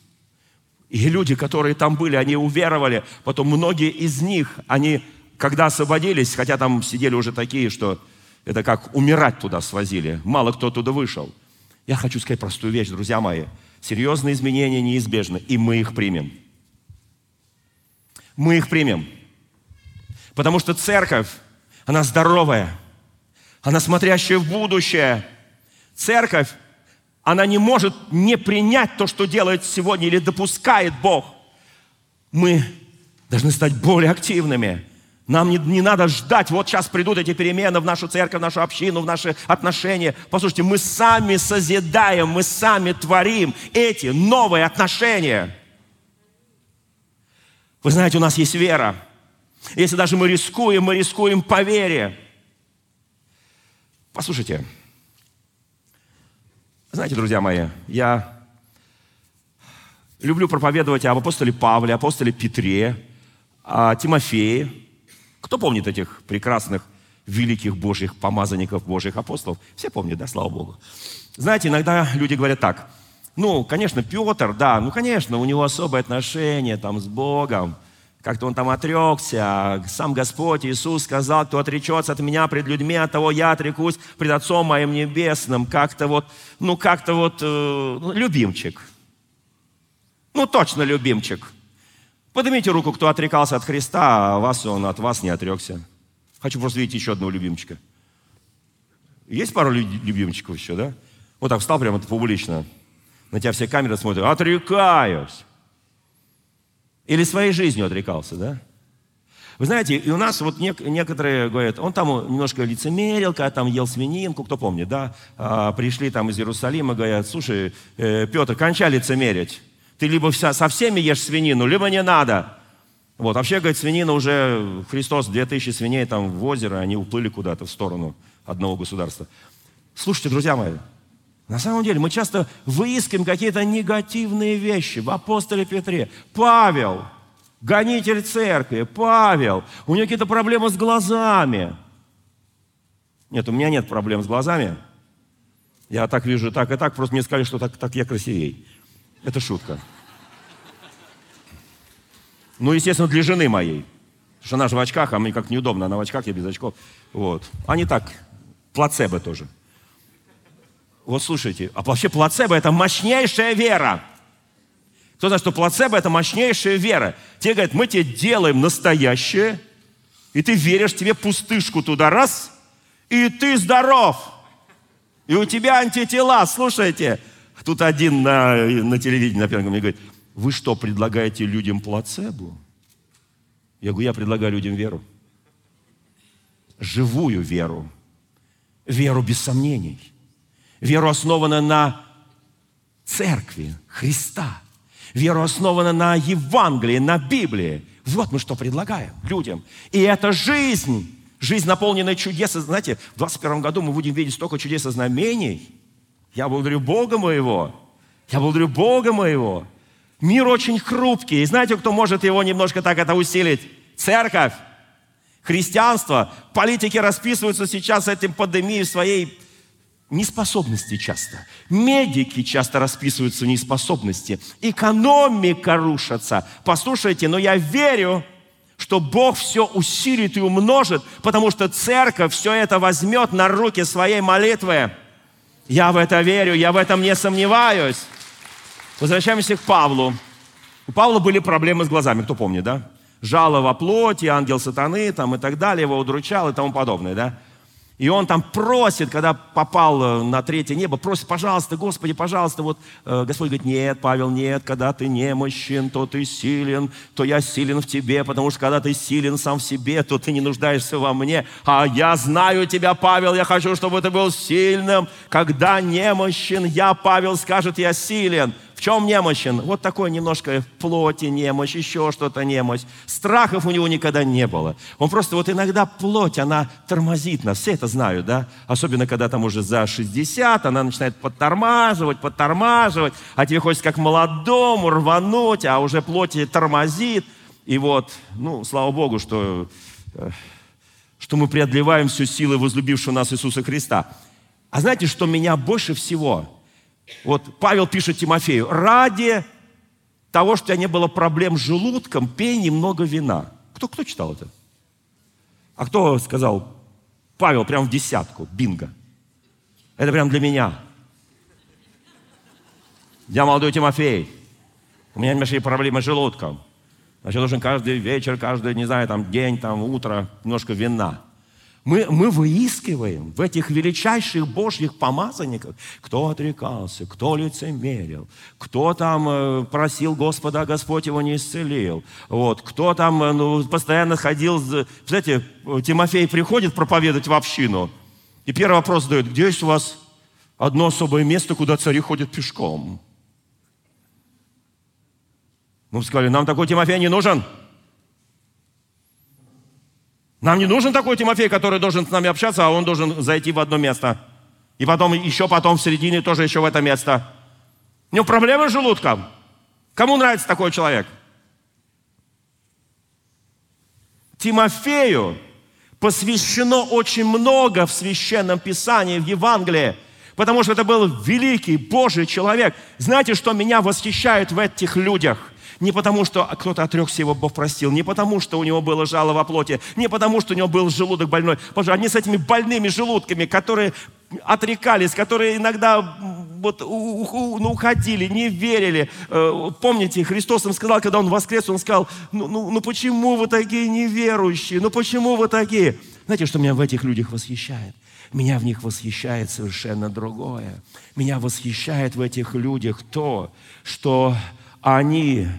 И люди, которые там были, они уверовали. Потом многие из них, они, когда освободились, хотя там сидели уже такие, что это как умирать туда свозили. Мало кто туда вышел. Я хочу сказать простую вещь, друзья мои. Серьезные изменения неизбежны, и мы их примем. Мы их примем. Потому что церковь, она здоровая, она смотрящая в будущее. Церковь, она не может не принять то, что делает сегодня или допускает Бог. Мы должны стать более активными. Нам не, не надо ждать, вот сейчас придут эти перемены в нашу церковь, в нашу общину, в наши отношения. Послушайте, мы сами созидаем, мы сами творим эти новые отношения. Вы знаете, у нас есть вера. Если даже мы рискуем, мы рискуем по вере. Послушайте, знаете, друзья мои, я люблю проповедовать об апостоле Павле, апостоле Петре, о Тимофее. Кто помнит этих прекрасных, великих Божьих помазанников, Божьих апостолов? Все помнят, да, слава Богу. Знаете, иногда люди говорят так. Ну, конечно, Петр, да, ну, конечно, у него особое отношение там с Богом. Как-то он там отрекся. Сам Господь Иисус сказал, кто отречется от меня пред людьми, от того я отрекусь пред Отцом моим небесным. Как-то вот, ну, как-то вот, э, ну, любимчик. Ну, точно любимчик. Поднимите руку, кто отрекался от Христа, а вас он от вас не отрекся. Хочу просто видеть еще одного любимчика. Есть пару любимчиков еще, да? Вот так встал прямо публично. На тебя все камеры смотрят. Отрекаюсь. Или своей жизнью отрекался, да? Вы знаете, и у нас вот нек- некоторые говорят, он там немножко лицемерил, когда там ел свининку, кто помнит, да? А, пришли там из Иерусалима, говорят, слушай, э, Петр, кончай лицемерить. Ты либо вся, со всеми ешь свинину, либо не надо. Вот. Вообще, говорит, свинина уже, Христос, 2000 свиней там в озеро, они уплыли куда-то в сторону одного государства. Слушайте, друзья мои, на самом деле мы часто выискиваем какие-то негативные вещи в апостоле Петре. Павел, гонитель церкви, Павел, у него какие-то проблемы с глазами. Нет, у меня нет проблем с глазами. Я так вижу, так и так, просто мне сказали, что так, так я красивей. Это шутка. Ну, естественно, для жены моей. Потому что она же в очках, а мне как неудобно. Она в очках, я без очков. Вот. А не так. Плацебо тоже. Вот слушайте, а вообще плацебо – это мощнейшая вера. Кто знает, что плацебо – это мощнейшая вера. Тебе говорят, мы тебе делаем настоящее, и ты веришь, тебе пустышку туда раз, и ты здоров. И у тебя антитела, слушайте – Тут один на, на телевидении, например, мне говорит, вы что, предлагаете людям плацебо? Я говорю, я предлагаю людям веру. Живую веру. Веру без сомнений. Веру, основанную на церкви Христа. Веру, основанную на Евангелии, на Библии. Вот мы что предлагаем людям. И это жизнь. Жизнь, наполненная чудесами. Знаете, в 2021 году мы будем видеть столько чудес и знамений. Я благодарю Бога моего. Я благодарю Бога моего. Мир очень хрупкий. И знаете, кто может его немножко так это усилить? Церковь. Христианство. Политики расписываются сейчас этим пандемией своей неспособности часто. Медики часто расписываются в неспособности. Экономика рушится. Послушайте, но я верю, что Бог все усилит и умножит, потому что церковь все это возьмет на руки своей молитвы. Я в это верю, я в этом не сомневаюсь. Возвращаемся к Павлу. У Павла были проблемы с глазами, кто помнит, да? Жало во плоти, ангел сатаны там, и так далее, его удручал и тому подобное, да? И он там просит, когда попал э, на третье небо, просит, пожалуйста, Господи, пожалуйста. Вот э, Господь говорит, нет, Павел, нет, когда ты немощен, то ты силен, то я силен в тебе, потому что когда ты силен сам в себе, то ты не нуждаешься во мне. А я знаю тебя, Павел, я хочу, чтобы ты был сильным. Когда немощен, я, Павел, скажет, я силен. В чем немощен? Вот такой немножко в плоти немощь, еще что-то немощь. Страхов у него никогда не было. Он просто вот иногда плоть, она тормозит нас. Все это знают, да? Особенно, когда там уже за 60, она начинает подтормаживать, подтормаживать, а тебе хочется как молодому рвануть, а уже плоти тормозит. И вот, ну, слава Богу, что, э, что мы преодолеваем всю силы возлюбившего нас Иисуса Христа. А знаете, что меня больше всего вот Павел пишет Тимофею, ради того, что у тебя не было проблем с желудком, пей немного вина. Кто, кто читал это? А кто сказал, Павел прям в десятку, бинго. Это прям для меня. Я молодой Тимофей. У меня небольшие проблемы с желудком. Значит, должен каждый вечер, каждый, не знаю, там, день, там, утро, немножко вина. Мы, мы выискиваем в этих величайших Божьих помазанниках, кто отрекался, кто лицемерил, кто там э, просил Господа, а Господь его не исцелил, вот, кто там э, ну, постоянно ходил, знаете, Тимофей приходит проповедовать в общину, и первый вопрос задает, где есть у вас одно особое место, куда цари ходят пешком? Мы сказали, нам такой Тимофей не нужен. Нам не нужен такой Тимофей, который должен с нами общаться, а он должен зайти в одно место. И потом, еще потом в середине тоже еще в это место. У него проблемы с желудком. Кому нравится такой человек? Тимофею посвящено очень много в Священном Писании, в Евангелии, потому что это был великий Божий человек. Знаете, что меня восхищает в этих людях? Не потому, что кто-то отрекся, его Бог простил. Не потому, что у него было жало во плоти. Не потому, что у него был желудок больной. Боже, они с этими больными желудками, которые отрекались, которые иногда вот, ну, уходили, не верили. Э, помните, Христос им сказал, когда Он воскрес, Он сказал, ну, ну, ну почему вы такие неверующие? Ну почему вы такие? Знаете, что меня в этих людях восхищает? Меня в них восхищает совершенно другое. Меня восхищает в этих людях то, что они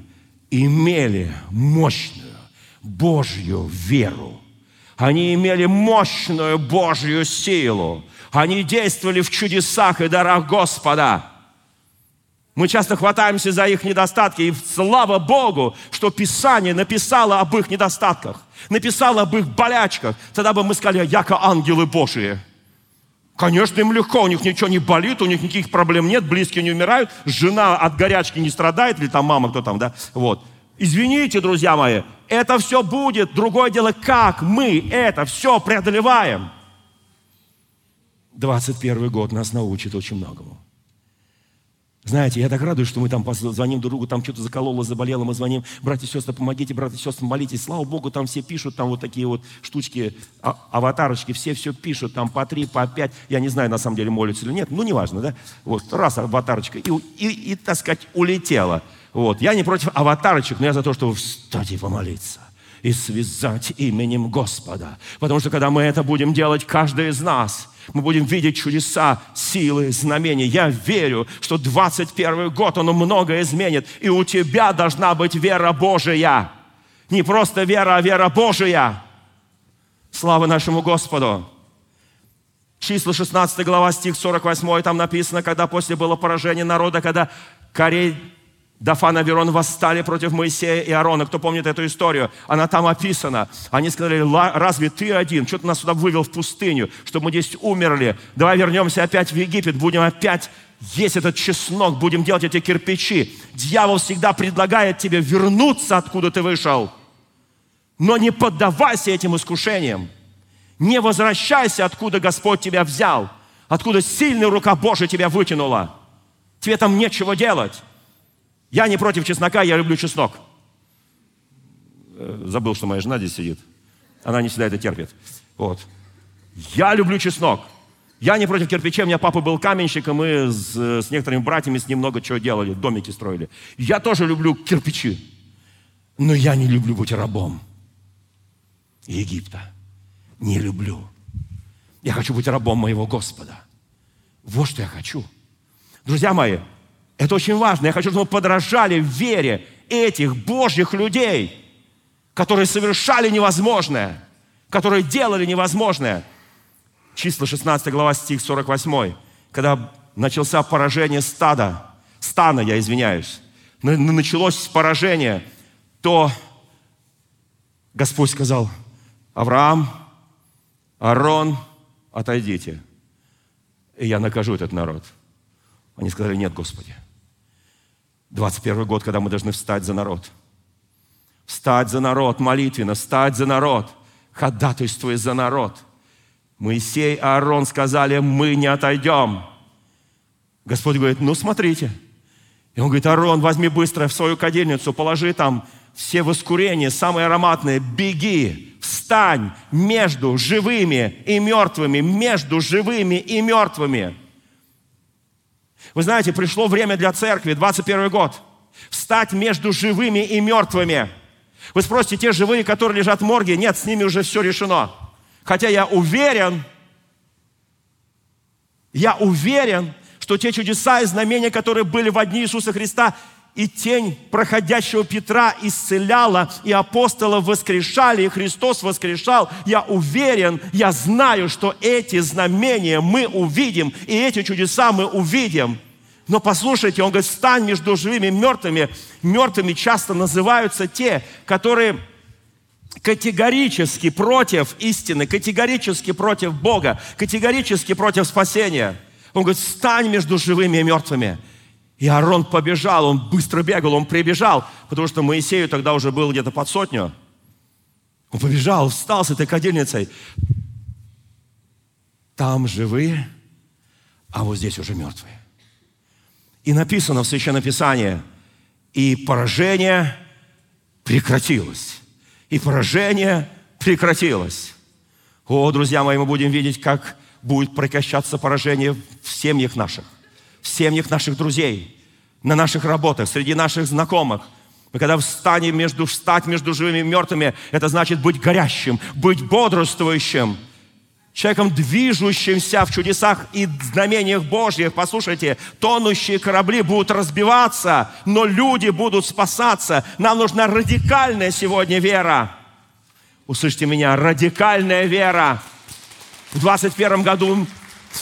имели мощную Божью веру. Они имели мощную Божью силу. Они действовали в чудесах и дарах Господа. Мы часто хватаемся за их недостатки, и слава Богу, что Писание написало об их недостатках, написало об их болячках. Тогда бы мы сказали, яко ангелы Божии. Конечно, им легко, у них ничего не болит, у них никаких проблем нет, близкие не умирают, жена от горячки не страдает, или там мама, кто там, да, вот. Извините, друзья мои, это все будет. Другое дело, как мы это все преодолеваем. 21 год нас научит очень многому. Знаете, я так радуюсь, что мы там звоним друг другу, там что-то закололо, заболело, мы звоним, братья и сестры, помогите, братья и сестры, молитесь. Слава Богу, там все пишут, там вот такие вот штучки, а, аватарочки, все все пишут, там по три, по пять. Я не знаю, на самом деле, молятся или нет, ну, неважно, да? Вот, раз аватарочка, и, и, и так сказать, улетела. Вот, я не против аватарочек, но я за то, чтобы встать и помолиться и связать именем Господа. Потому что когда мы это будем делать, каждый из нас – мы будем видеть чудеса, силы, знамения. Я верю, что 21 год, он многое изменит. И у тебя должна быть вера Божия. Не просто вера, а вера Божия. Слава нашему Господу. Числа 16 глава, стих 48, там написано, когда после было поражение народа, когда Корей Дафан и Аверон восстали против Моисея и Аарона. Кто помнит эту историю? Она там описана. Они сказали, разве ты один? Что ты нас сюда вывел в пустыню, чтобы мы здесь умерли? Давай вернемся опять в Египет, будем опять есть этот чеснок, будем делать эти кирпичи. Дьявол всегда предлагает тебе вернуться, откуда ты вышел. Но не поддавайся этим искушениям. Не возвращайся, откуда Господь тебя взял, откуда сильная рука Божия тебя вытянула. Тебе там нечего делать. Я не против чеснока, я люблю чеснок. Э, забыл, что моя жена здесь сидит. Она не всегда это терпит. Вот. Я люблю чеснок. Я не против кирпичей. У меня папа был каменщиком, мы с, с некоторыми братьями с ним много чего делали, домики строили. Я тоже люблю кирпичи. Но я не люблю быть рабом Египта. Не люблю. Я хочу быть рабом моего Господа. Вот что я хочу. Друзья мои, это очень важно. Я хочу, чтобы мы подражали в вере этих Божьих людей, которые совершали невозможное, которые делали невозможное. Числа 16 глава, стих 48. Когда начался поражение стада, стана, я извиняюсь, началось поражение, то Господь сказал, Авраам, Аарон, отойдите, и я накажу этот народ. Они сказали, нет, Господи, 21 год, когда мы должны встать за народ. Встать за народ молитвенно, встать за народ, ходатайствуя за народ. Моисей и Аарон сказали, мы не отойдем. Господь говорит, ну смотрите. И он говорит, Аарон, возьми быстро в свою кадильницу, положи там все воскурения, самые ароматные, беги, встань между живыми и мертвыми, между живыми и мертвыми. Вы знаете, пришло время для церкви, 21 год, встать между живыми и мертвыми. Вы спросите, те живые, которые лежат в морге, нет, с ними уже все решено. Хотя я уверен, я уверен, что те чудеса и знамения, которые были в одни Иисуса Христа, и тень проходящего Петра исцеляла, и апостолов воскрешали, и Христос воскрешал. Я уверен, я знаю, что эти знамения мы увидим, и эти чудеса мы увидим. Но послушайте, он говорит, стань между живыми и мертвыми. Мертвыми часто называются те, которые категорически против истины, категорически против Бога, категорически против спасения. Он говорит, стань между живыми и мертвыми. И Аарон побежал, он быстро бегал, он прибежал, потому что Моисею тогда уже было где-то под сотню. Он побежал, встал с этой кадильницей. Там живые, а вот здесь уже мертвые. И написано в Священном Писании, и поражение прекратилось. И поражение прекратилось. О, друзья мои, мы будем видеть, как будет прекращаться поражение в семьях наших в семьях наших друзей, на наших работах, среди наших знакомых. Мы когда встанем между, встать между живыми и мертвыми, это значит быть горящим, быть бодрствующим, человеком, движущимся в чудесах и знамениях Божьих. Послушайте, тонущие корабли будут разбиваться, но люди будут спасаться. Нам нужна радикальная сегодня вера. Услышьте меня, радикальная вера. В 21 году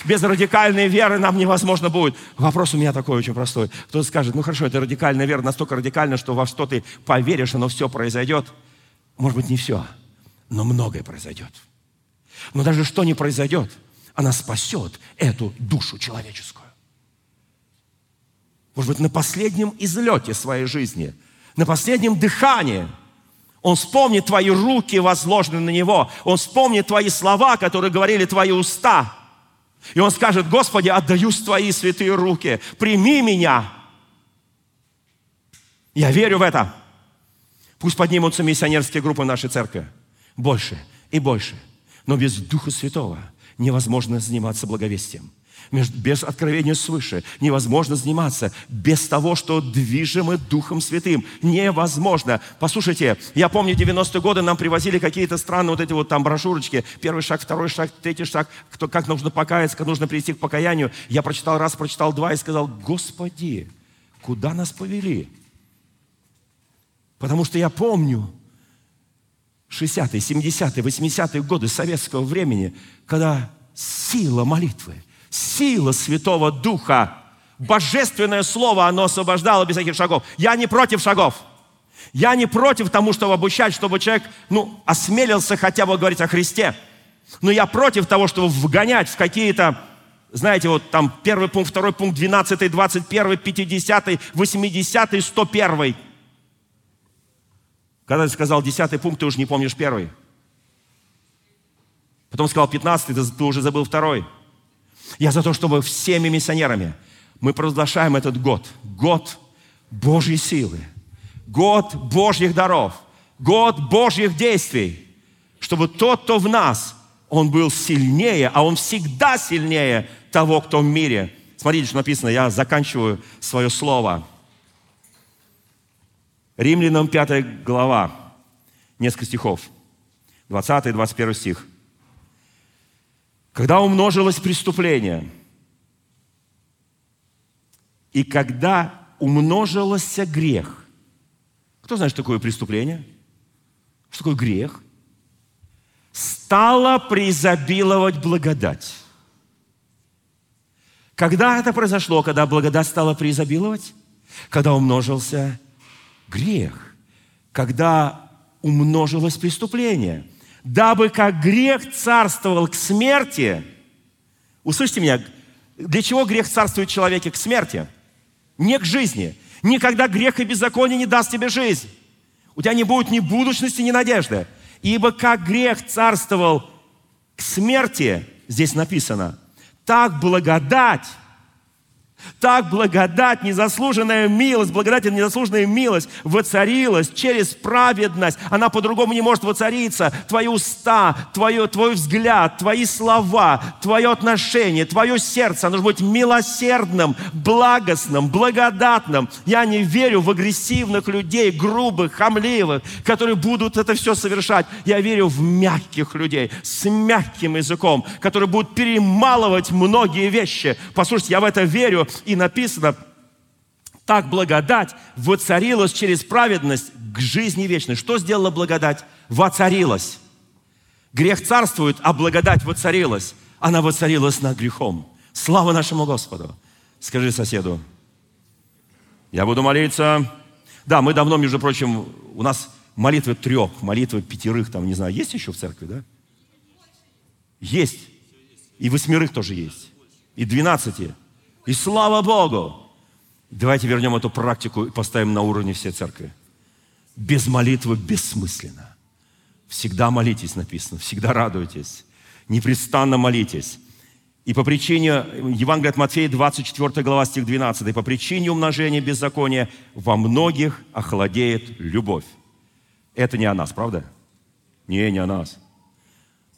без радикальной веры нам невозможно будет. Вопрос у меня такой очень простой. Кто-то скажет, ну хорошо, это радикальная вера настолько радикальна, что во что ты поверишь, оно все произойдет. Может быть, не все, но многое произойдет. Но даже что не произойдет, она спасет эту душу человеческую. Может быть, на последнем излете своей жизни, на последнем дыхании – он вспомнит твои руки, возложенные на него. Он вспомнит твои слова, которые говорили твои уста. И он скажет, Господи, отдаюсь в Твои святые руки, прими меня. Я верю в это. Пусть поднимутся миссионерские группы нашей церкви. Больше и больше. Но без Духа Святого невозможно заниматься благовестием без откровения свыше невозможно заниматься. Без того, что движимы Духом Святым. Невозможно. Послушайте, я помню, 90-е годы нам привозили какие-то странные вот эти вот там брошюрочки. Первый шаг, второй шаг, третий шаг. Кто, как нужно покаяться, как нужно прийти к покаянию. Я прочитал раз, прочитал два и сказал, Господи, куда нас повели? Потому что я помню 60-е, 70-е, 80-е годы советского времени, когда сила молитвы, сила Святого Духа, божественное слово, оно освобождало без всяких шагов. Я не против шагов. Я не против тому, чтобы обучать, чтобы человек, ну, осмелился хотя бы говорить о Христе. Но я против того, чтобы вгонять в какие-то, знаете, вот там первый пункт, второй пункт, 12, 21, 50, 80, 101. Когда ты сказал 10 пункт, ты уже не помнишь первый. Потом сказал 15, ты, ты уже забыл второй. Я за то, чтобы всеми миссионерами мы провозглашаем этот год. Год Божьей силы. Год Божьих даров. Год Божьих действий. Чтобы тот, кто в нас, он был сильнее, а он всегда сильнее того, кто в мире. Смотрите, что написано. Я заканчиваю свое слово. Римлянам 5 глава. Несколько стихов. 20 и 21 стих. Когда умножилось преступление, и когда умножился грех. Кто знает, что такое преступление? Что такое грех? Стала преизобиловать благодать. Когда это произошло, когда благодать стала преизобиловать? Когда умножился грех. Когда умножилось преступление – дабы как грех царствовал к смерти. Услышьте меня, для чего грех царствует в человеке к смерти? Не к жизни. Никогда грех и беззаконие не даст тебе жизнь. У тебя не будет ни будущности, ни надежды. Ибо как грех царствовал к смерти, здесь написано, так благодать Так благодать, незаслуженная милость, благодать и незаслуженная милость воцарилась через праведность. Она по-другому не может воцариться. Твои уста, твое, твой взгляд, твои слова, твое отношение, твое сердце, оно должно быть милосердным, благостным, благодатным. Я не верю в агрессивных людей, грубых, хамливых, которые будут это все совершать. Я верю в мягких людей, с мягким языком, которые будут перемалывать многие вещи. Послушайте, я в это верю, и написано, так благодать воцарилась через праведность к жизни вечной. Что сделала благодать? Воцарилась. Грех царствует, а благодать воцарилась. Она воцарилась над грехом. Слава нашему Господу. Скажи соседу, я буду молиться. Да, мы давно, между прочим, у нас молитвы трех, молитвы пятерых, там, не знаю, есть еще в церкви, да? Есть. И восьмерых тоже есть. И двенадцати. И слава Богу! Давайте вернем эту практику и поставим на уровне всей церкви. Без молитвы бессмысленно. Всегда молитесь, написано, всегда радуйтесь, непрестанно молитесь. И по причине, Евангелие от Матфея, 24 глава, стих 12, и по причине умножения беззакония во многих охладеет любовь. Это не о нас, правда? Не, не о нас.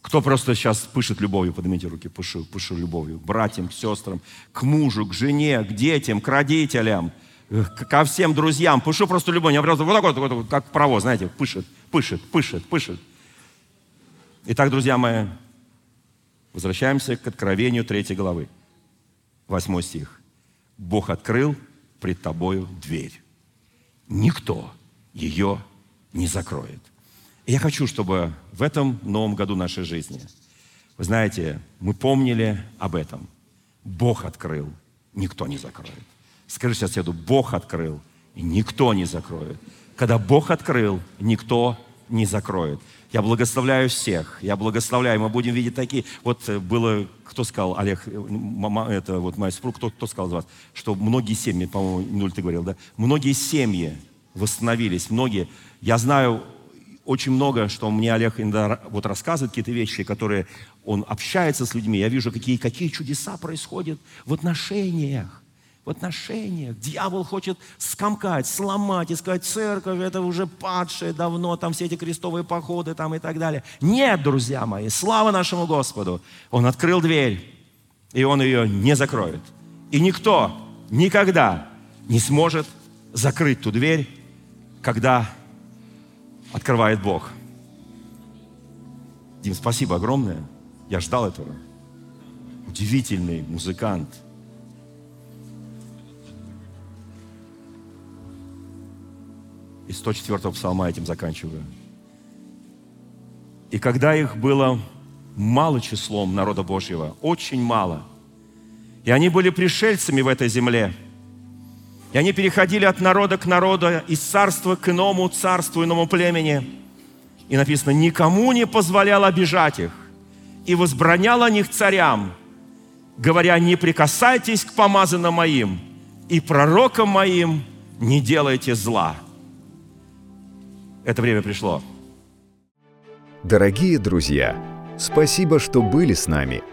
Кто просто сейчас пышет любовью, поднимите руки, пышу, пышу любовью. Братьям, сестрам, к мужу, к жене, к детям, к родителям, ко всем друзьям. Пышу просто любовью. Я просто вот так вот, вот, как провоз, знаете, пышет, пышет, пышет, пышет. Итак, друзья мои, возвращаемся к откровению третьей главы. Восьмой стих. Бог открыл пред тобою дверь. Никто ее не закроет. Я хочу, чтобы в этом новом году нашей жизни, вы знаете, мы помнили об этом. Бог открыл, никто не закроет. Скажи соседу, Бог открыл, и никто не закроет. Когда Бог открыл, никто не закроет. Я благословляю всех. Я благословляю. Мы будем видеть такие. Вот э, было, кто сказал, Олег, э, мама, это вот моя супруга, кто, кто сказал из вас, что многие семьи, по-моему, Нуль ты говорил, да? Многие семьи восстановились, многие. Я знаю очень много, что мне Олег иногда вот рассказывает какие-то вещи, которые он общается с людьми. Я вижу, какие, какие чудеса происходят в отношениях. В отношениях. Дьявол хочет скомкать, сломать и сказать, церковь это уже падшая давно, там все эти крестовые походы там и так далее. Нет, друзья мои, слава нашему Господу. Он открыл дверь, и он ее не закроет. И никто никогда не сможет закрыть ту дверь, когда открывает Бог. Дим, спасибо огромное. Я ждал этого. Удивительный музыкант. И 104 псалма этим заканчиваю. И когда их было мало числом народа Божьего, очень мало, и они были пришельцами в этой земле – и они переходили от народа к народу, из царства к иному царству, иному племени. И написано, никому не позволял обижать их и возбранял о них царям, говоря, не прикасайтесь к помазанным моим и пророкам моим не делайте зла. Это время пришло. Дорогие друзья, спасибо, что были с нами –